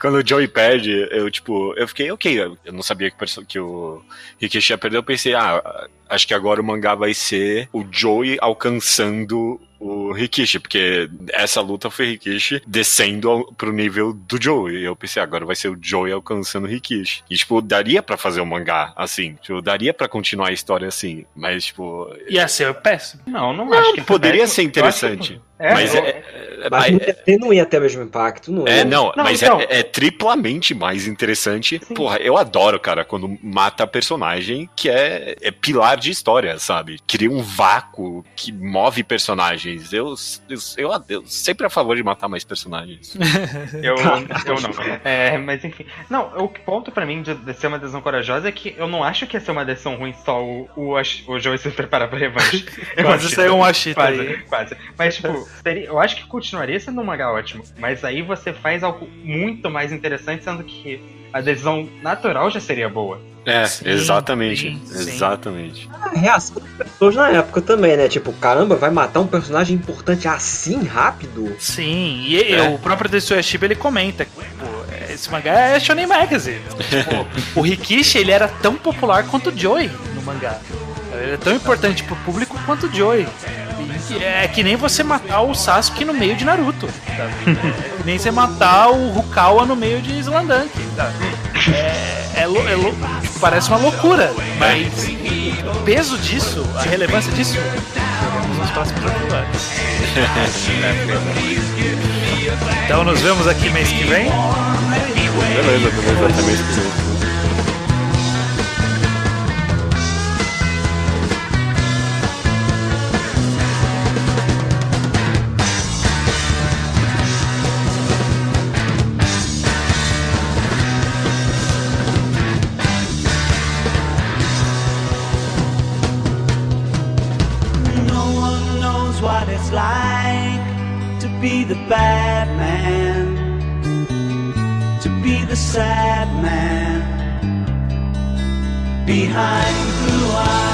Quando o Joey perde, eu, tipo, eu fiquei, ok. Eu não sabia que, que o Rikishi ia perder. Eu pensei, ah, acho que agora o mangá vai ser o Joey alcançando o Rikishi, porque essa luta foi Rikishi descendo ao, pro nível do Joey. E eu pensei, agora vai ser o Joey alcançando o Rikishi. E, tipo, daria para fazer um mangá assim. Tipo, daria para continuar a história assim. Mas, tipo. Ia ser péssimo. Não, não, não acho que poderia ser interessante. É, mas, é, é, mas é, não ia ter o mesmo impacto, não é? não, não mas então, é, é, triplamente mais interessante. Sim. Porra, eu adoro, cara, quando mata personagem que é, é pilar de história, sabe? Cria um vácuo que move personagens. Eu, eu, eu, eu sempre a favor de matar mais personagens. eu, eu não. É, mas enfim. Não, o ponto pra mim de, de, ser uma decisão corajosa é que eu não acho que ia ser uma decisão ruim só o, o, o Joey se preparar pra revanche. quase saiu um achita quase, aí. Quase. Mas, tipo, seria, eu acho que continuaria sendo um mangá ótimo. Mas aí você faz algo muito mais interessante, sendo que a decisão natural já seria boa. É, sim, exatamente. Sim, exatamente. A reação das pessoas na época também, né? Tipo, caramba, vai matar um personagem importante assim rápido? Sim, e é. o próprio Tetsuya Shiba ele comenta que esse mangá é Shonen Magazine. tipo, o Rikishi ele era tão popular quanto o Joy no mangá. Ele é tão importante pro público quanto o Joy. É que nem você matar o Sasuke no meio de Naruto. Tá? É que nem você matar o Rukawa no meio de Slandank. Tá? É, é, é, tipo, parece uma loucura, mas o peso disso, a relevância disso, veremos nos próximos episódios. então nos vemos aqui mês que vem. Beleza, beleza, até mês que vem. Be the bad man, to be the sad man behind blue eyes.